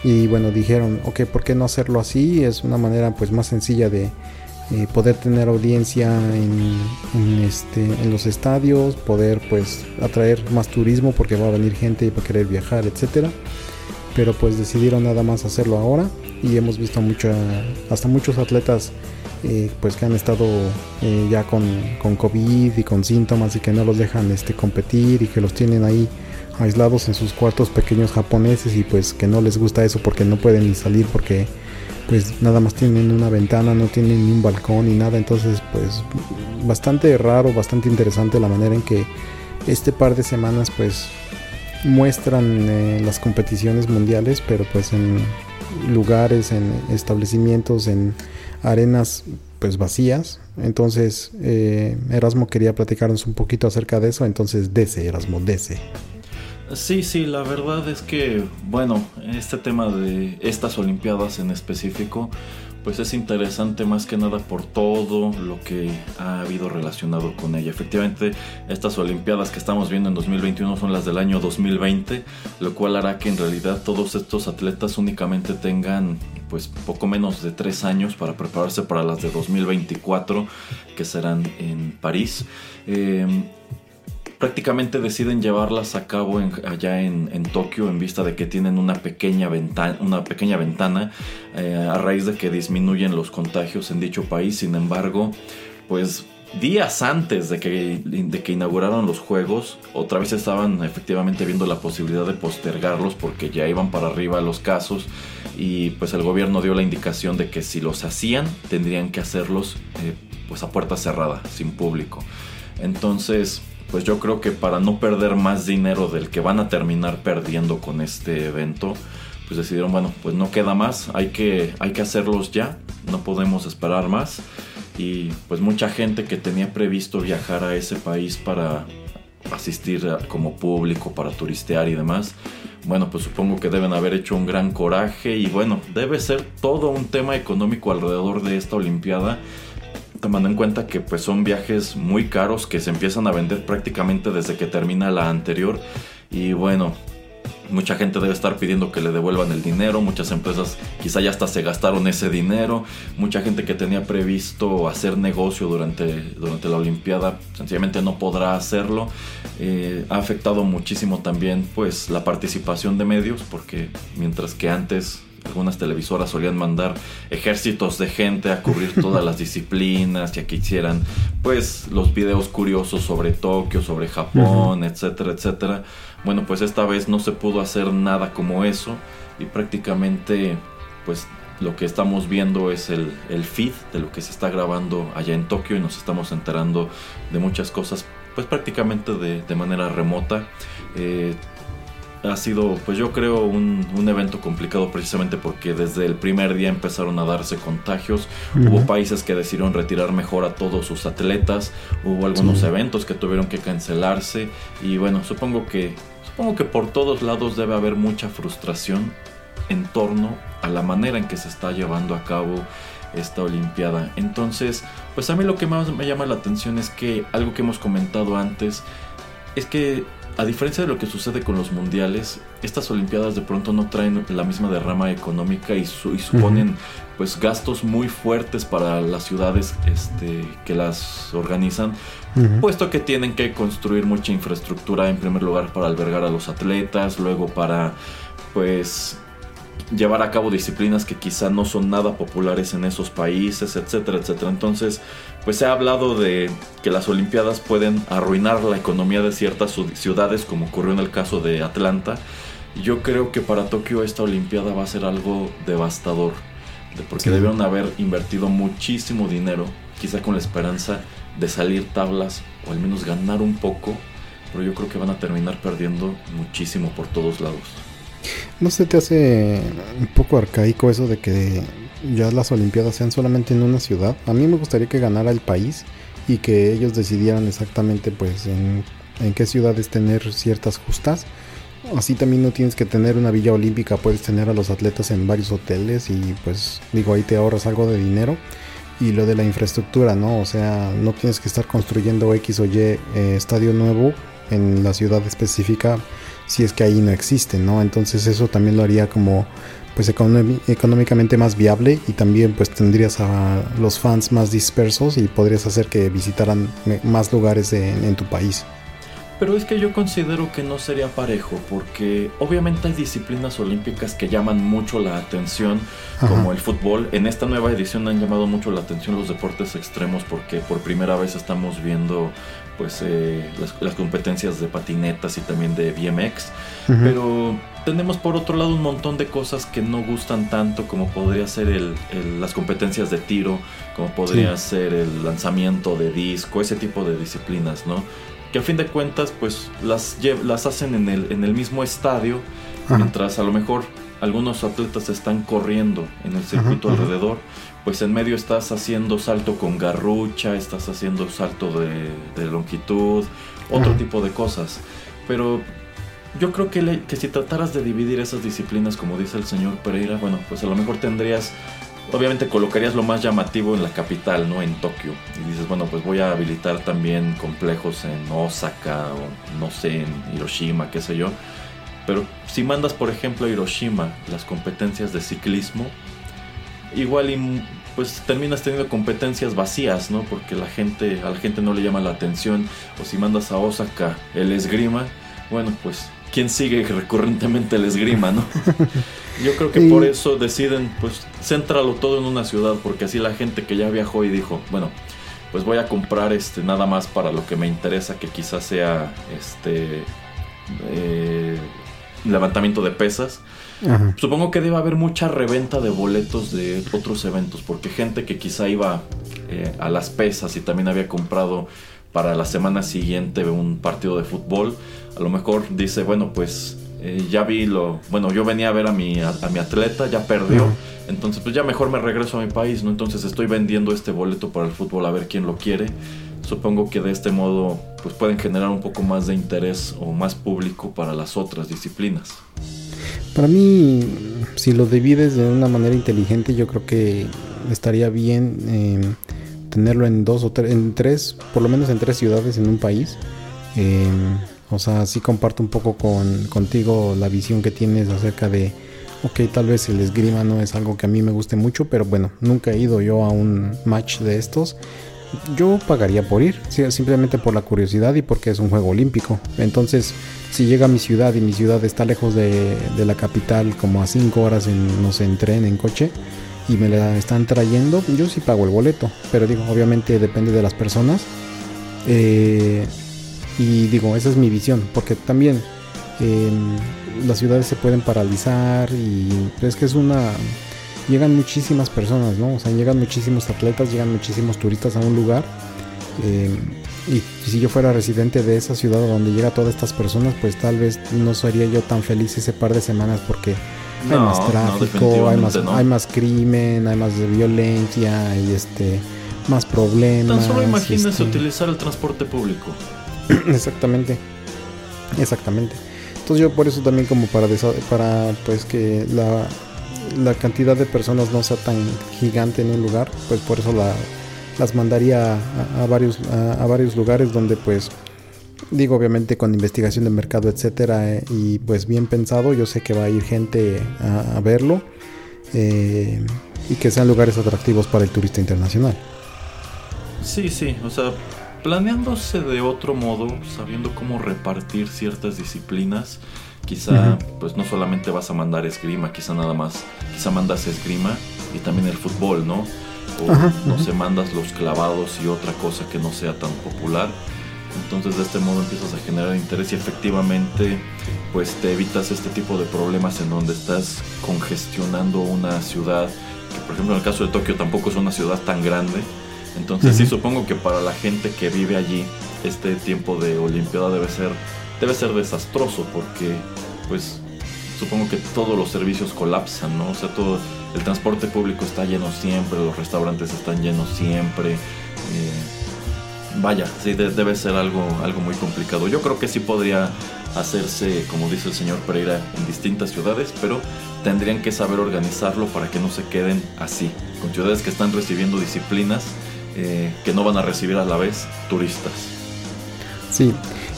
y bueno, dijeron, ok, ¿por qué no hacerlo así? Es una manera pues más sencilla de eh, poder tener audiencia en, en, este, en los estadios, poder pues atraer más turismo porque va a venir gente y va a querer viajar, etcétera pero pues decidieron nada más hacerlo ahora y hemos visto mucho, hasta muchos atletas eh, pues que han estado eh, ya con, con, COVID y con síntomas y que no los dejan este, competir y que los tienen ahí aislados en sus cuartos pequeños japoneses y pues que no les gusta eso porque no pueden ni salir porque pues nada más tienen una ventana, no tienen ni un balcón ni nada, entonces pues bastante raro, bastante interesante la manera en que este par de semanas pues muestran eh, las competiciones mundiales, pero pues en lugares, en establecimientos, en arenas pues vacías. Entonces eh, Erasmo quería platicarnos un poquito acerca de eso, entonces dese Erasmo, dese. Sí, sí, la verdad es que, bueno, este tema de estas Olimpiadas en específico, pues es interesante más que nada por todo lo que ha habido relacionado con ella. Efectivamente, estas Olimpiadas que estamos viendo en 2021 son las del año 2020, lo cual hará que en realidad todos estos atletas únicamente tengan pues poco menos de tres años para prepararse para las de 2024 que serán en París. Eh, prácticamente deciden llevarlas a cabo allá en, Tokio en vista de que tienen una pequeña ventana, una pequeña ventana eh, a raíz de que disminuyen los contagios en dicho país. Sin embargo, pues días antes de que, de que inauguraron los juegos, otra vez estaban efectivamente viendo la posibilidad de postergarlos porque ya iban para arriba los casos y pues el gobierno dio la indicación de que si los hacían tendrían que hacerlos eh, pues a puerta cerrada, sin público. Entonces, pues yo creo que para no perder más dinero del que van a terminar perdiendo con este evento, pues decidieron, bueno, pues no queda más, hay que, hay que hacerlos ya, no podemos esperar más. Y pues mucha gente que tenía previsto viajar a ese país para asistir como público, para turistear y demás, bueno, pues supongo que deben haber hecho un gran coraje y bueno, debe ser todo un tema económico alrededor de esta Olimpiada tomando en cuenta que pues son viajes muy caros que se empiezan a vender prácticamente desde que termina la anterior. Y bueno mucha gente debe estar pidiendo que le devuelvan el dinero, muchas empresas quizá ya hasta se gastaron ese dinero, mucha gente que tenía previsto hacer negocio durante, durante la Olimpiada sencillamente no podrá hacerlo, eh, ha afectado muchísimo también pues la participación de medios porque mientras que antes algunas televisoras solían mandar ejércitos de gente a cubrir todas las disciplinas y a que hicieran pues los videos curiosos sobre Tokio, sobre Japón, etcétera, etcétera. Bueno, pues esta vez no se pudo hacer nada como eso y prácticamente pues lo que estamos viendo es el, el feed de lo que se está grabando allá en Tokio y nos estamos enterando de muchas cosas pues prácticamente de, de manera remota. Eh, ha sido, pues yo creo, un, evento complicado precisamente porque desde el primer día empezaron a darse contagios. Hubo países que decidieron retirar mejor a todos sus atletas. Hubo algunos eventos que tuvieron que cancelarse. Y bueno, supongo que, supongo que por todos lados debe haber mucha frustración en torno a la manera en que se está llevando a cabo esta Olimpiada. Entonces, pues a mí lo que más me llama la atención es que algo que hemos comentado antes es que a diferencia de lo que sucede con los mundiales, estas olimpiadas de pronto no traen la misma derrama económica y, suponen pues gastos muy fuertes para las ciudades este, que las organizan, puesto que tienen que construir mucha infraestructura en primer lugar para albergar a los atletas, luego para pues llevar a cabo disciplinas que quizá no son nada populares en esos países, etcétera, etcétera. Entonces, pues se ha hablado de que las Olimpiadas pueden arruinar la economía de ciertas ciudades, como ocurrió en el caso de Atlanta. Yo creo que para Tokio esta Olimpiada va a ser algo devastador, porque debieron haber invertido muchísimo dinero, quizá con la esperanza de salir tablas o al menos ganar un poco, pero yo creo que van a terminar perdiendo muchísimo por todos lados. ¿No se te hace un poco arcaico eso de que ya las Olimpiadas sean solamente en una ciudad? A mí me gustaría que ganara el país y que ellos decidieran exactamente pues en, qué ciudades tener ciertas justas. Así también no tienes que tener una villa olímpica, puedes tener a los atletas en varios hoteles y pues digo ahí te ahorras algo de dinero. Y lo de la infraestructura, ¿no? O sea, no tienes que estar construyendo X o Y eh, estadio nuevo en la ciudad específica si es que ahí no existe, ¿no? Entonces eso también lo haría como pues económicamente más viable y también pues tendrías a los fans más dispersos y podrías hacer que visitaran más lugares en tu país. Pero es que yo considero que no sería parejo, porque obviamente hay disciplinas olímpicas que llaman mucho la atención, como el fútbol. En esta nueva edición han llamado mucho la atención los deportes extremos, porque por primera vez estamos viendo pues eh, las, competencias de patinetas y también de BMX. Pero tenemos por otro lado un montón de cosas que no gustan tanto, como podría ser el, las competencias de tiro, como podría ser el lanzamiento de disco, ese tipo de disciplinas, ¿no? Que a fin de cuentas pues las, las hacen en el, en el mismo estadio, mientras a lo mejor algunos atletas están corriendo en el circuito alrededor, pues en medio estás haciendo salto con garrucha, estás haciendo salto de, longitud, otro tipo de cosas. Pero yo creo que, que si trataras de dividir esas disciplinas, como dice el señor Pereira, bueno, pues a lo mejor tendrías obviamente colocarías lo más llamativo en la capital, ¿no? En Tokio. Y dices, bueno, pues voy a habilitar también complejos en Osaka o no sé, en Hiroshima, qué sé yo. Pero si mandas, por ejemplo, a Hiroshima las competencias de ciclismo, igual y, pues terminas teniendo competencias vacías, ¿no? Porque la gente, a la gente no le llama la atención. O si mandas a Osaka el esgrima, bueno, pues quién sigue recurrentemente el esgrima, ¿no? Yo creo que por eso deciden, pues, céntralo todo en una ciudad, porque así la gente que ya viajó y dijo, bueno, pues voy a comprar este nada más para lo que me interesa, que quizás sea este eh, levantamiento de pesas. Supongo que debe haber mucha reventa de boletos de otros eventos, porque gente que quizá iba eh, a las pesas y también había comprado para la semana siguiente un partido de fútbol, a lo mejor dice, bueno, pues eh, ya vi lo, bueno, yo venía a ver a mi, a, mi atleta, ya perdió, entonces pues ya mejor me regreso a mi país, ¿no? Entonces estoy vendiendo este boleto para el fútbol a ver quién lo quiere. Supongo que de este modo pues pueden generar un poco más de interés o más público para las otras disciplinas. Para mí, si lo divides de una manera inteligente, yo creo que estaría bien eh, tenerlo en dos o tres, en tres, por lo menos en tres ciudades en un país. Eh, o sea, sí comparto un poco con, contigo la visión que tienes acerca de, ok, tal vez el esgrima no es algo que a mí me guste mucho, pero bueno, nunca he ido yo a un match de estos. Yo pagaría por ir, simplemente por la curiosidad y porque es un juego olímpico. Entonces, si llega a mi ciudad y mi ciudad está lejos de, la capital, como a 5 horas en, no en tren, en coche, y me la están trayendo, yo sí pago el boleto. Pero digo, obviamente depende de las personas. Eh, y digo, esa es mi visión, porque también em, las ciudades se pueden paralizar y es que es una... Llegan muchísimas personas, ¿no? O sea, llegan muchísimos atletas, llegan muchísimos turistas a un lugar. Em, y si yo fuera residente de esa ciudad donde llega todas estas personas, pues tal vez no sería yo tan feliz ese par de semanas porque hay más tráfico, hay, más, hay más crimen, hay más violencia, y este más problemas. Tan solo imagínese este utilizar el transporte público. Exactamente. Exactamente. Entonces yo por eso también como para, para pues que la, la cantidad de personas no sea tan gigante en un lugar, pues por eso la, las mandaría a, varios, a, varios lugares donde pues digo obviamente con investigación de mercado etcétera eh, y pues bien pensado yo sé que va a ir gente a, verlo eh, y que sean lugares atractivos para el turista internacional sí sí o sea planeándose de otro modo, sabiendo cómo repartir ciertas disciplinas, quizá pues no solamente vas a mandar esgrima, quizá nada más, quizá mandas esgrima y también el fútbol, ¿no? O no se mandas los clavados y otra cosa que no sea tan popular. Entonces de este modo empiezas a generar interés y efectivamente pues te evitas este tipo de problemas en donde estás congestionando una ciudad que por ejemplo en el caso de Tokio tampoco es una ciudad tan grande entonces sí supongo que para la gente que vive allí este tiempo de Olimpiada debe ser debe ser desastroso porque pues supongo que todos los servicios colapsan, ¿no? O sea, todo el transporte público está lleno siempre, los restaurantes están llenos siempre. Eh, vaya, sí debe ser algo algo muy complicado. Yo creo que sí podría hacerse, como dice el señor Pereira, en distintas ciudades, pero tendrían que saber organizarlo para que no se queden así, con ciudades que están recibiendo disciplinas eh, que no van a recibir a la vez turistas. Sí,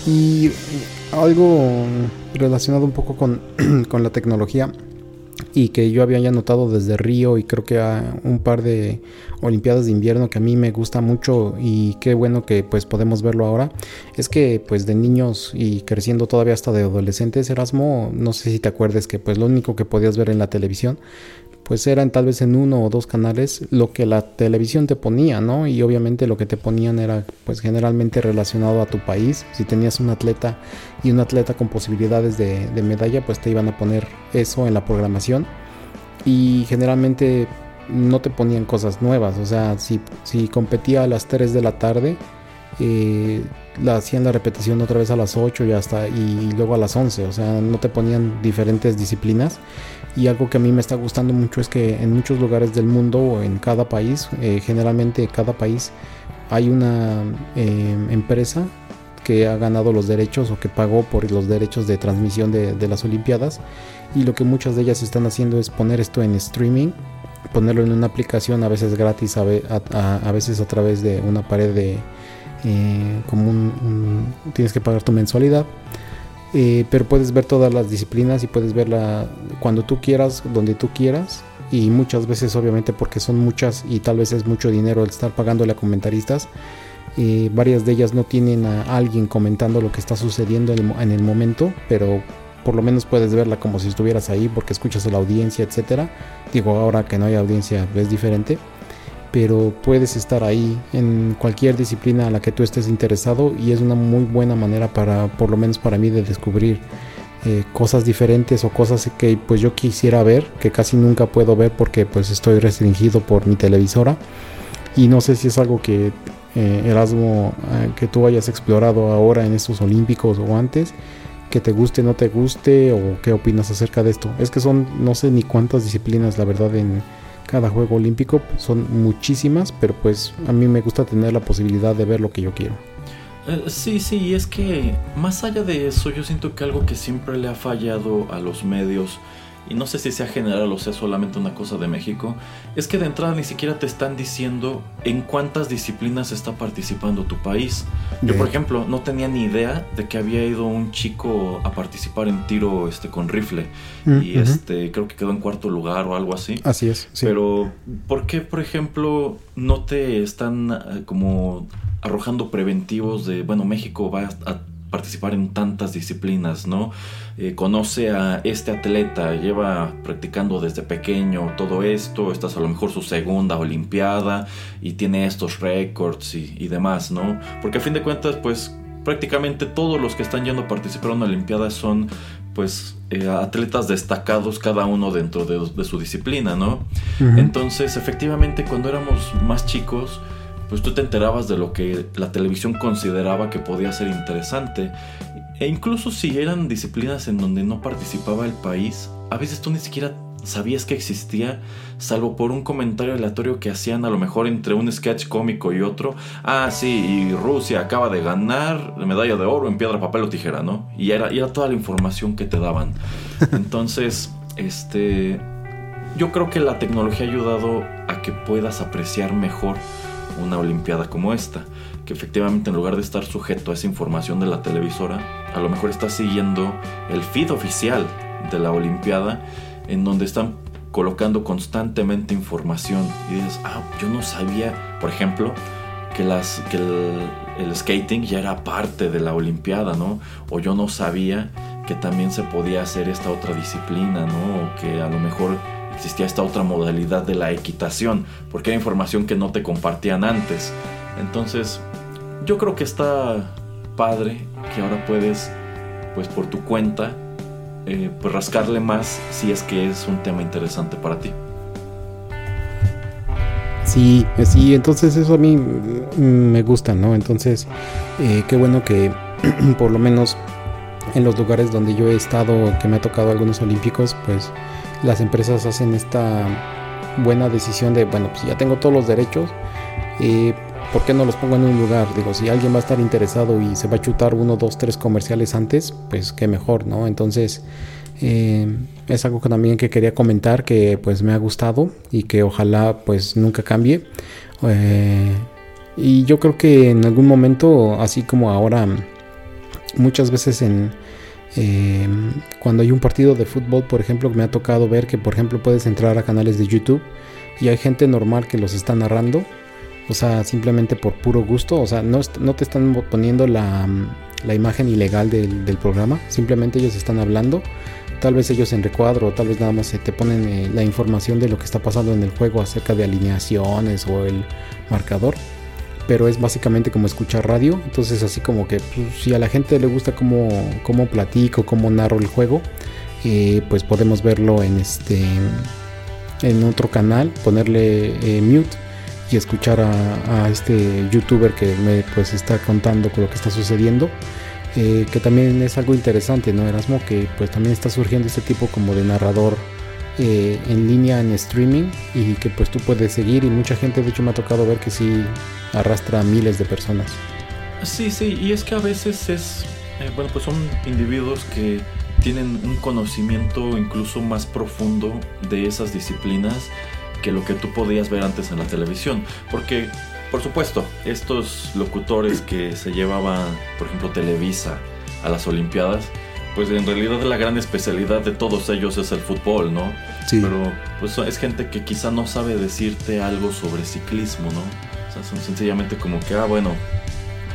y algo relacionado un poco con, con la tecnología. y que yo había ya notado desde Río y creo que a un par de Olimpiadas de invierno que a mí me gusta mucho y qué bueno que pues podemos verlo ahora es que pues de niños y creciendo todavía hasta de adolescentes Erasmo no sé si te acuerdes que pues lo único que podías ver en la televisión pues eran tal vez en uno o dos canales lo que la televisión te ponía, ¿no? Y obviamente lo que te ponían era pues generalmente relacionado a tu país. Si tenías un atleta y un atleta con posibilidades de, medalla, pues te iban a poner eso en la programación. Y generalmente no te ponían cosas nuevas, o sea, si, si competía a las 3 de la tarde, eh, la hacían la repetición otra vez a las 8 y hasta y luego a las 11, o sea, no te ponían diferentes disciplinas. Y algo que a mí me está gustando mucho es que en muchos lugares del mundo o en cada país, eh, generalmente cada país hay una eh, empresa que ha ganado los derechos o que pagó por los derechos de transmisión de, las Olimpiadas. Y lo que muchas de ellas están haciendo es poner esto en streaming, ponerlo en una aplicación a veces gratis, a, veces a través de una pared de eh, como un, tienes que pagar tu mensualidad eh, pero puedes ver todas las disciplinas y puedes verla cuando tú quieras, donde tú quieras. Y muchas veces, obviamente, porque son muchas y tal vez es mucho dinero el estar pagándole a comentaristas. Eh, varias de ellas no tienen a alguien comentando lo que está sucediendo en el momento, pero por lo menos puedes verla como si estuvieras ahí porque escuchas a la audiencia, etcétera. Digo, ahora que no hay audiencia es diferente pero puedes estar ahí en cualquier disciplina a la que tú estés interesado y es una muy buena manera para, por lo menos para mí, de descubrir eh, cosas diferentes o cosas que pues yo quisiera ver, que casi nunca puedo ver porque pues estoy restringido por mi televisora y no sé si es algo que eh, Erasmo, eh, que tú hayas explorado ahora en estos Olímpicos o antes, que te guste, no te guste o qué opinas acerca de esto. Es que son no sé ni cuántas disciplinas la verdad en cada juego olímpico. Son muchísimas, pero pues a mí me gusta tener la posibilidad de ver lo que yo quiero. Eh, sí, sí, es que más allá de eso, yo siento que algo que siempre le ha fallado a los medios y no sé si sea general o sea solamente una cosa de México, es que de entrada ni siquiera te están diciendo en cuántas disciplinas está participando tu país. Yo, por ejemplo, no tenía ni idea de que había ido un chico a participar en tiro este, con rifle. Mm, y este, creo que quedó en cuarto lugar o algo así. Así es. Pero, ¿por qué, por ejemplo, no te están eh, como arrojando preventivos de, bueno, México va a participar en tantas disciplinas, ¿no? Eh, conoce a este atleta, lleva practicando desde pequeño todo esto, esta es a lo mejor su segunda Olimpiada y tiene estos récords y, demás, ¿no? Porque a fin de cuentas, pues prácticamente todos los que están yendo a participar en una Olimpiada son pues eh, atletas destacados cada uno dentro de, su disciplina, ¿no? Entonces, efectivamente, cuando éramos más chicos, pues tú te enterabas de lo que la televisión consideraba que podía ser interesante. E incluso si eran disciplinas en donde no participaba el país, a veces tú ni siquiera sabías que existía, salvo por un comentario aleatorio que hacían a lo mejor entre un sketch cómico y otro. Ah, sí, y Rusia acaba de ganar medalla de oro en piedra, papel o tijera, ¿no? Y era, y era toda la información que te daban. Entonces, este... Yo creo que la tecnología ha ayudado a que puedas apreciar mejor una Olimpiada como esta, que efectivamente en lugar de estar sujeto a esa información de la televisora, a lo mejor está siguiendo el feed oficial de la Olimpiada, en donde están colocando constantemente información y dices, ah, yo no sabía, por ejemplo, que, las, que el, skating ya era parte de la Olimpiada, ¿no? O yo no sabía que también se podía hacer esta otra disciplina, ¿no? O que a lo mejor existía esta otra modalidad de la equitación, porque era información que no te compartían antes. Entonces, yo creo que está padre que ahora puedes, pues por tu cuenta, eh, pues rascarle más si es que es un tema interesante para ti. Sí, sí, entonces eso a mí me gusta, ¿no? Entonces, eh, qué bueno que por lo menos en los lugares donde yo he estado, que me ha tocado algunos olímpicos, pues las empresas hacen esta buena decisión de, bueno, pues ya tengo todos los derechos, eh, ¿por qué no los pongo en un lugar? Digo, si alguien va a estar interesado y se va a chutar uno, dos, tres comerciales antes, pues qué mejor, ¿no? Entonces, eh, es algo que también que quería comentar que pues me ha gustado y que ojalá pues nunca cambie. Eh, y yo creo que en algún momento, así como ahora, muchas veces en Em, cuando hay un partido de fútbol, por ejemplo, me ha tocado ver que, por ejemplo, puedes entrar a canales de YouTube y hay gente normal que los está narrando, o sea, simplemente por puro gusto, o sea, no, te están poniendo la, la imagen ilegal del, programa, simplemente ellos están hablando, tal vez ellos en recuadro, tal vez nada más se te ponen eh, la información de lo que está pasando en el juego acerca de alineaciones o el marcador pero es básicamente como escuchar radio. Entonces así como que pues, si a la gente le gusta cómo, platico, cómo narro el juego, eh, pues podemos verlo en este otro canal, ponerle eh, mute y escuchar a, este youtuber que me pues está contando lo que está sucediendo. Eh, que también es algo interesante, ¿no, Erasmo? Que pues también está surgiendo este tipo como de narrador en línea en streaming y que pues tú puedes seguir y mucha gente de hecho me ha tocado ver que sí arrastra a miles de personas. Sí, sí, y es que a veces es, eh, bueno, pues son individuos que tienen un conocimiento incluso más profundo de esas disciplinas que lo que tú podías ver antes en la televisión. Porque, por supuesto, estos locutores que se llevaban, por ejemplo, Televisa a las Olimpiadas, pues en realidad la gran especialidad de todos ellos es el fútbol, ¿no? Sí. Pero pues es gente que quizá no sabe decirte algo sobre ciclismo, ¿no? O sea, son sencillamente como que, ah, bueno,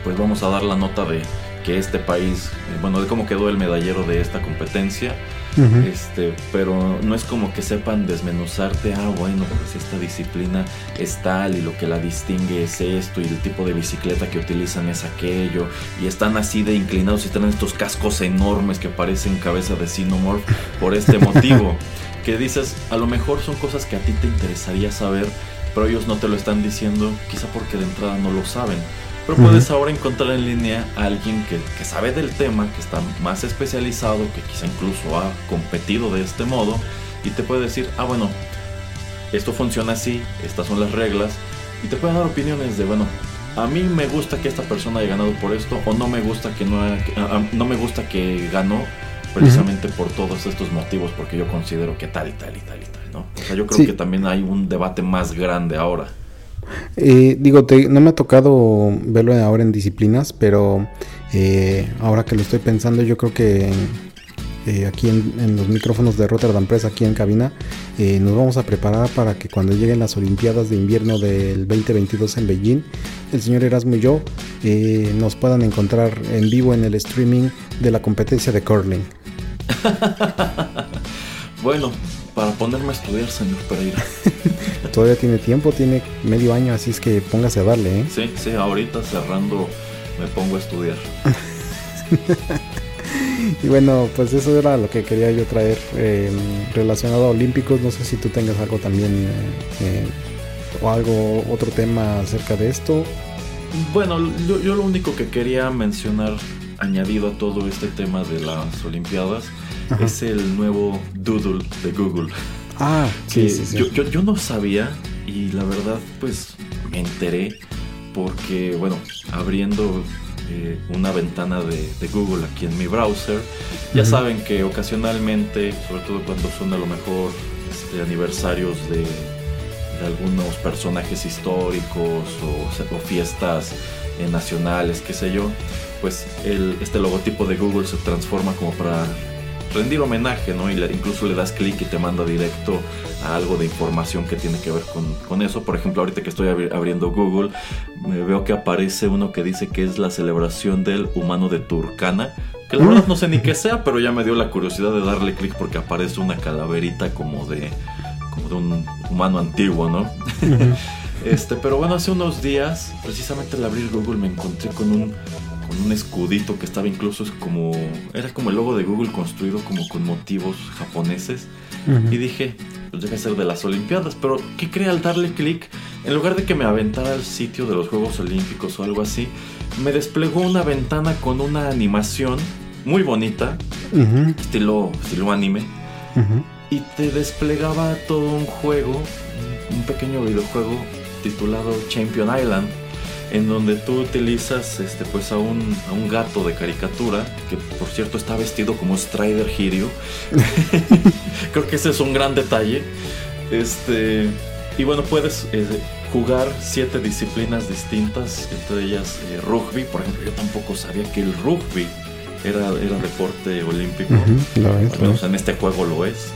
pues vamos a dar la nota de que este país, eh, bueno, de cómo quedó el medallero de esta competencia. Este, pero no es como que sepan desmenuzarte, ah, bueno, pues esta disciplina es tal y lo que la distingue es esto y el tipo de bicicleta que utilizan es aquello y están así de inclinados y tienen estos cascos enormes que parecen cabeza de Xenomorph por este motivo. que dices, a lo mejor son cosas que a ti te interesaría saber, pero ellos no te lo están diciendo, quizá porque de entrada no lo saben. Pero puedes ahora encontrar en línea a alguien que, que, sabe del tema, que está más especializado, que quizá incluso ha competido de este modo, y te puede decir, ah, bueno, esto funciona así, estas son las reglas, y te puede dar opiniones de, bueno, a mí me gusta que esta persona haya ganado por esto, o no me gusta que no, no me gusta que ganó precisamente por todos estos motivos, porque yo considero que tal y tal y tal y tal. O sea, yo creo que también hay un debate más grande ahora. Eh, digo, no me ha tocado verlo ahora en disciplinas, pero eh, ahora que lo estoy pensando, yo creo que eh, aquí en, los micrófonos de Rotterdam Press, aquí en cabina, nos vamos a preparar para que cuando lleguen las Olimpiadas de Invierno del 2022 en Beijing, el señor Erasmo y yo nos puedan encontrar en vivo en el streaming de la competencia de curling. bueno, para ponerme a estudiar, señor Pereira. Todavía tiene tiempo, tiene medio año, así es que póngase a darle, ¿eh? Sí, sí, ahorita cerrando me pongo a estudiar. y bueno, pues eso era lo que quería yo traer eh, relacionado a Olímpicos. No sé si tú tengas algo también eh, o algo, otro tema acerca de esto. Bueno, yo, yo lo único que quería mencionar añadido a todo este tema de las Olimpiadas es el nuevo Doodle de Google. Ah, sí, sí, sí. Yo, yo, no sabía y la verdad pues me enteré porque, bueno, abriendo eh, una ventana de, Google aquí en mi browser, ya saben que ocasionalmente, sobre todo cuando son a lo mejor este, aniversarios de, de, algunos personajes históricos o, o fiestas eh, nacionales, qué sé yo, pues el, este logotipo de Google se transforma como para rendir homenaje, ¿no? Y incluso le das clic y te manda directo a algo de información que tiene que ver con, eso. Por ejemplo, ahorita que estoy abriendo Google, me veo que aparece uno que dice que es la celebración del humano de Turcana. Que la verdad no sé ni qué sea, pero ya me dio la curiosidad de darle clic porque aparece una calaverita como de, como de un humano antiguo, ¿no? este, pero bueno, hace unos días, precisamente al abrir Google, me encontré con un con un escudito que estaba incluso como era como el logo de Google construido como con motivos japoneses. Y dije pues debe ser de las Olimpiadas pero qué cree al darle clic en lugar de que me aventara al sitio de los Juegos Olímpicos o algo así me desplegó una ventana con una animación muy bonita estilo estilo anime y te desplegaba todo un juego un pequeño videojuego titulado Champion Island en donde tú utilizas este, pues a, un, a un gato de caricatura, que por cierto está vestido como Strider Hiryu. Creo que ese es un gran detalle. Este, y bueno, puedes eh, jugar siete disciplinas distintas, entre ellas eh, rugby. Por ejemplo, yo tampoco sabía que el rugby era, era deporte olímpico. Es, Al menos en este juego lo es.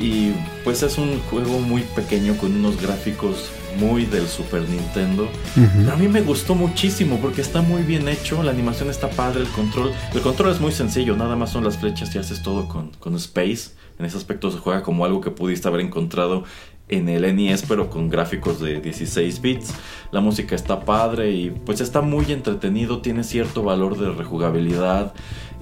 Y pues es un juego muy pequeño con unos gráficos muy del Super Nintendo. Pero a mí me gustó muchísimo porque está muy bien hecho, la animación está padre, el control. El control es muy sencillo, nada más son las flechas y haces todo con, con Space. En ese aspecto se juega como algo que pudiste haber encontrado en el NES, pero con gráficos de 16 bits. La música está padre y pues está muy entretenido, tiene cierto valor de rejugabilidad.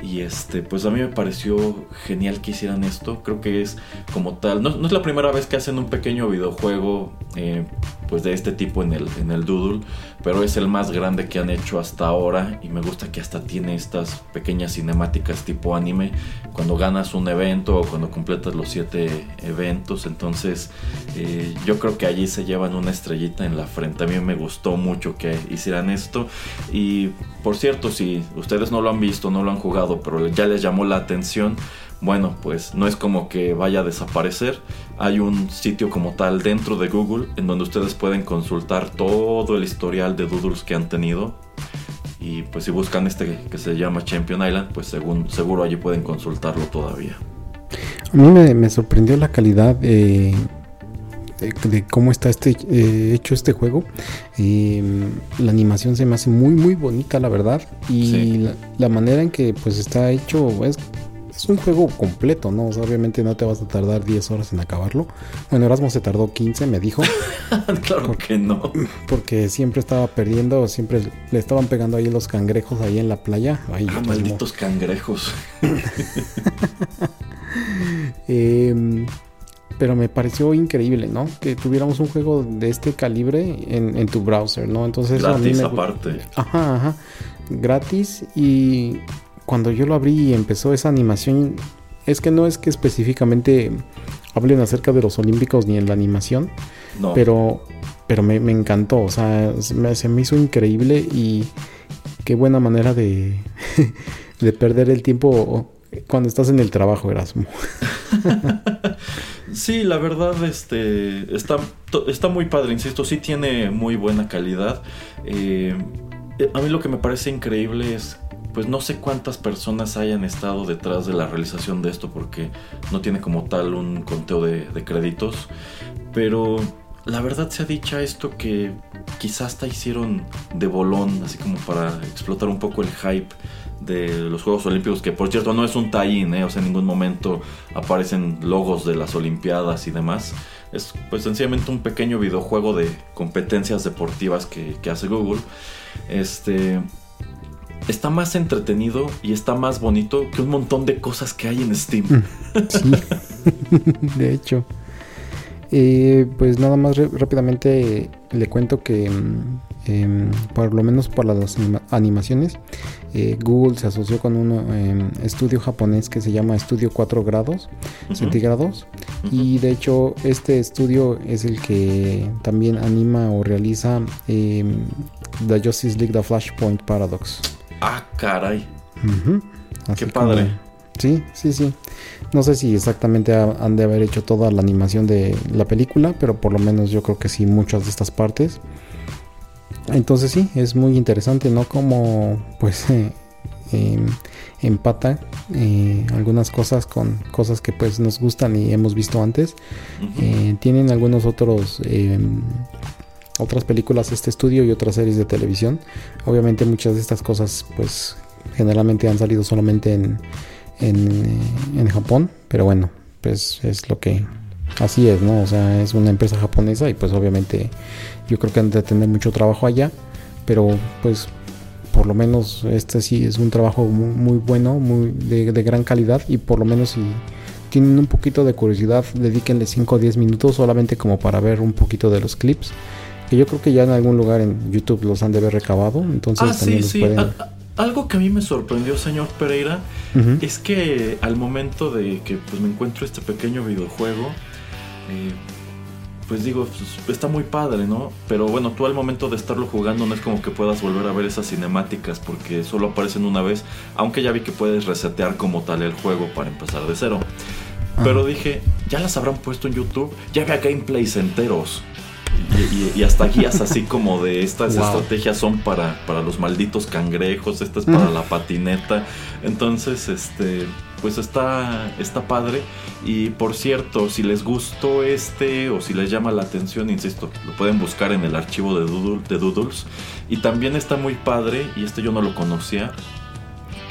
Y este, pues a mí me pareció genial que hicieran esto. Creo que es como tal. No, es la primera vez que hacen un pequeño videojuego. eh, pues de este tipo en el, en el Doodle. Pero es el más grande que han hecho hasta ahora. Y me gusta que hasta tiene estas pequeñas cinemáticas tipo anime. Cuando ganas un evento o cuando completas los siete eventos. Entonces eh, yo creo que allí se llevan una estrellita en la frente. A mí me gustó mucho que hicieran esto. Y por cierto, si ustedes no lo han visto, no lo han jugado, pero ya les llamó la atención, bueno, pues no es como que vaya a desaparecer. Hay un sitio como tal dentro de Google en donde ustedes pueden consultar todo el historial de doodles que han tenido. Y pues si buscan este que se llama Champion Island, pues según, seguro allí pueden consultarlo todavía. A mí me, sorprendió la calidad eh, de, de cómo está este eh, hecho este juego. Eh, la animación se me hace muy muy bonita, la verdad. Y Sí. la, la manera en que pues está hecho es, es un juego completo, ¿no? O sea, obviamente no te vas a tardar 10 horas en acabarlo. Bueno, Erasmo se tardó 15, me dijo, claro que no. porque siempre estaba perdiendo, siempre le estaban pegando ahí los cangrejos ahí en la playa. Ay, Ah, pues, malditos cangrejos. Eh, pero me pareció increíble, ¿no? Que tuviéramos un juego de este calibre en, en tu browser, ¿no? Entonces eso a mí Gratis me aparte. Ajá, ajá. Gratis y cuando yo lo abrí y empezó esa animación, es que no es que específicamente hablen acerca de los olímpicos ni en la animación, No. pero, pero me, me encantó, o sea, se me, se me hizo increíble y qué buena manera de, de perder el tiempo cuando estás en el trabajo, Erasmo. Sí, la verdad, este está, está muy padre, insisto, sí tiene muy buena calidad. Eh, a mí lo que me parece increíble es, pues no sé cuántas personas hayan estado detrás de la realización de esto, porque no tiene como tal un conteo de, de créditos, pero la verdad se ha dicha esto que quizás hasta hicieron de bolón, así como para explotar un poco el hype de los Juegos Olímpicos, que por cierto no es un tie-in, ¿eh? o sea, en ningún momento aparecen logos de las Olimpiadas y demás. Es pues sencillamente un pequeño videojuego de competencias deportivas que, hace Google. Este está más entretenido y está más bonito que un montón de cosas que hay en Steam. Sí, de hecho. Eh, pues nada más rápidamente le cuento que mm, em, por lo menos para las anima- animaciones eh, Google se asoció con un em, estudio japonés que se llama Estudio 4 grados centígrados y de hecho este estudio es el que también anima o realiza em, The Justice League The Flashpoint Paradox. Ah, caray. Qué como- padre. Sí, sí, sí. No sé si exactamente ha- han de haber hecho toda la animación de la película, pero por lo menos yo creo que sí, muchas de estas partes. Entonces sí, es muy interesante, ¿no? Como pues eh, em, empata eh, algunas cosas con cosas que pues nos gustan y hemos visto antes. Eh, tienen algunos otros em, otras películas este estudio y otras series de televisión obviamente muchas de estas cosas pues generalmente han salido solamente en en, eh, en Japón pero bueno pues es lo que así es no o sea es una empresa japonesa y pues obviamente yo creo que han de tener mucho trabajo allá pero pues por lo menos este sí es un trabajo muy, muy bueno muy de, de gran calidad y por lo menos si tienen un poquito de curiosidad, dedíquenle 5 o 10 minutos solamente como para ver un poquito de los clips. Que yo creo que ya en algún lugar en YouTube los han de haber recabado. Entonces Ah, también sí, los sí. pueden. Algo que a mí me sorprendió, señor Pereira, es que al momento de que pues, me encuentro este pequeño videojuego, eh, pues digo, pues, está muy padre, ¿no? Pero bueno, tú al momento de estarlo jugando no es como que puedas volver a ver esas cinemáticas porque solo aparecen una vez, aunque ya vi que puedes resetear como tal el juego para empezar de cero. Pero dije, ya las habrán puesto en YouTube, ya había gameplays enteros. Y, hasta guías así como de estas estrategias son para, para los malditos cangrejos, esta es para la patineta. Entonces, este, pues está, está padre. Y por cierto, si les gustó este o si les llama la atención, insisto, lo pueden buscar en el archivo de, de Doodles. Y también está muy padre, y este yo no lo conocía,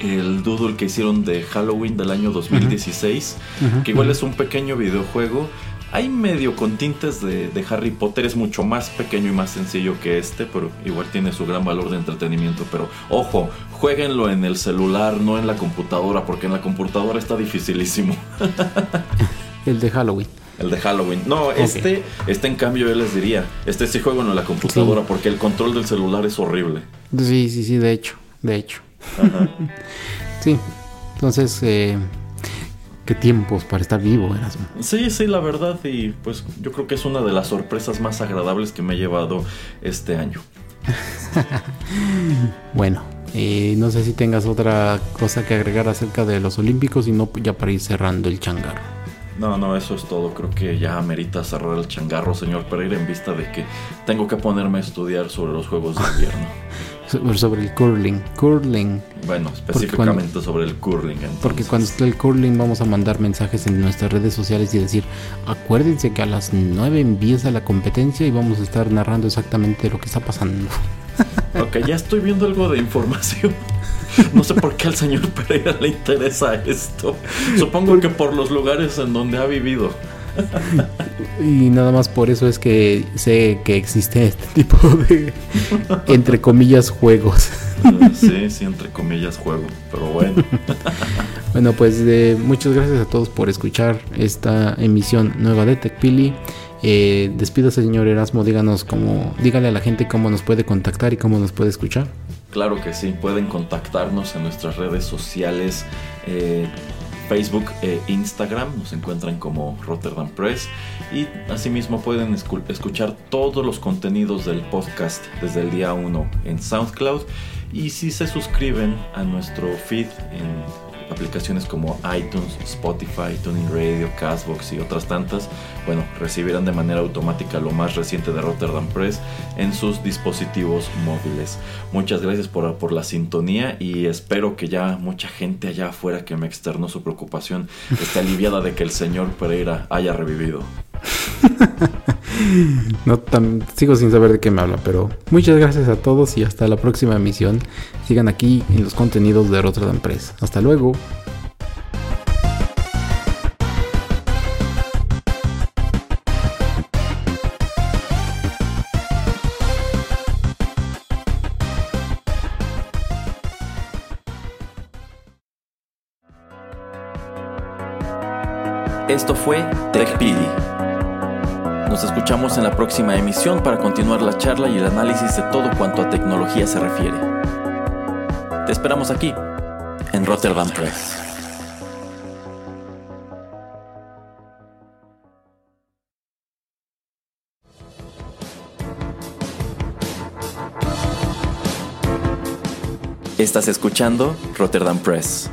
el doodle que hicieron de Halloween del año 2016, que igual es un pequeño videojuego hay medio con tintes de, Harry Potter, es mucho más pequeño y más sencillo que este, pero igual tiene su gran valor de entretenimiento. Pero ojo, jueguenlo en el celular, no en la computadora, porque en la computadora está dificilísimo. el de Halloween. El de Halloween. No, este, este en cambio yo les diría, este sí juego en la computadora, porque el control del celular es horrible. Sí, sí, sí, de hecho, de hecho. sí, entonces... Eh qué tiempos para estar vivo, Erasmo. Sí, sí, la verdad, y pues yo creo que es una de las sorpresas más agradables que me he llevado este año. bueno, eh, no sé si tengas otra cosa que agregar acerca de los Olímpicos y no ya para ir cerrando el changarro. No, no, eso es todo. Creo que ya amerita cerrar el changarro, señor Pereira, en vista de que tengo que ponerme a estudiar sobre los Juegos de Invierno. sobre el curling. Curling. Bueno, específicamente sobre el curling. Porque cuando esté el curling vamos a mandar mensajes en nuestras redes sociales y decir, acuérdense que a las 9 empieza la competencia y vamos a estar narrando exactamente lo que está pasando. Ok, ya estoy viendo algo de información. No sé por qué al señor Pereira le interesa esto. Supongo que por los lugares en donde ha vivido. Y nada más por eso es que sé que existe este tipo de, entre comillas, juegos. Sí, sí, entre comillas, juego, pero bueno. Bueno, pues eh, muchas gracias a todos por escuchar esta emisión nueva de TechPili. Eh, despídase, señor Erasmo, díganos cómo, dígale a la gente cómo nos puede contactar y cómo nos puede escuchar. Claro que sí, pueden contactarnos en nuestras redes sociales. Eh, Facebook e Instagram, nos encuentran como Rotterdam Press y asimismo pueden escuchar todos los contenidos del podcast desde el día 1 en SoundCloud y si se suscriben a nuestro feed en aplicaciones como iTunes, Spotify, Tuning Radio, Castbox y otras tantas, bueno, recibirán de manera automática lo más reciente de Rotterdam Press en sus dispositivos móviles. Muchas gracias por, por la sintonía y espero que ya mucha gente allá afuera que me externó su preocupación esté aliviada de que el señor Pereira haya revivido. no tan, sigo sin saber de qué me habla, pero muchas gracias a todos y hasta la próxima emisión. Sigan aquí en los contenidos de Rotterdam Press. Hasta luego. Esto fue TechPili. Nos escuchamos en la próxima emisión para continuar la charla y el análisis de todo cuanto a tecnología se refiere. Te esperamos aquí, en Rotterdam Press. Estás escuchando Rotterdam Press.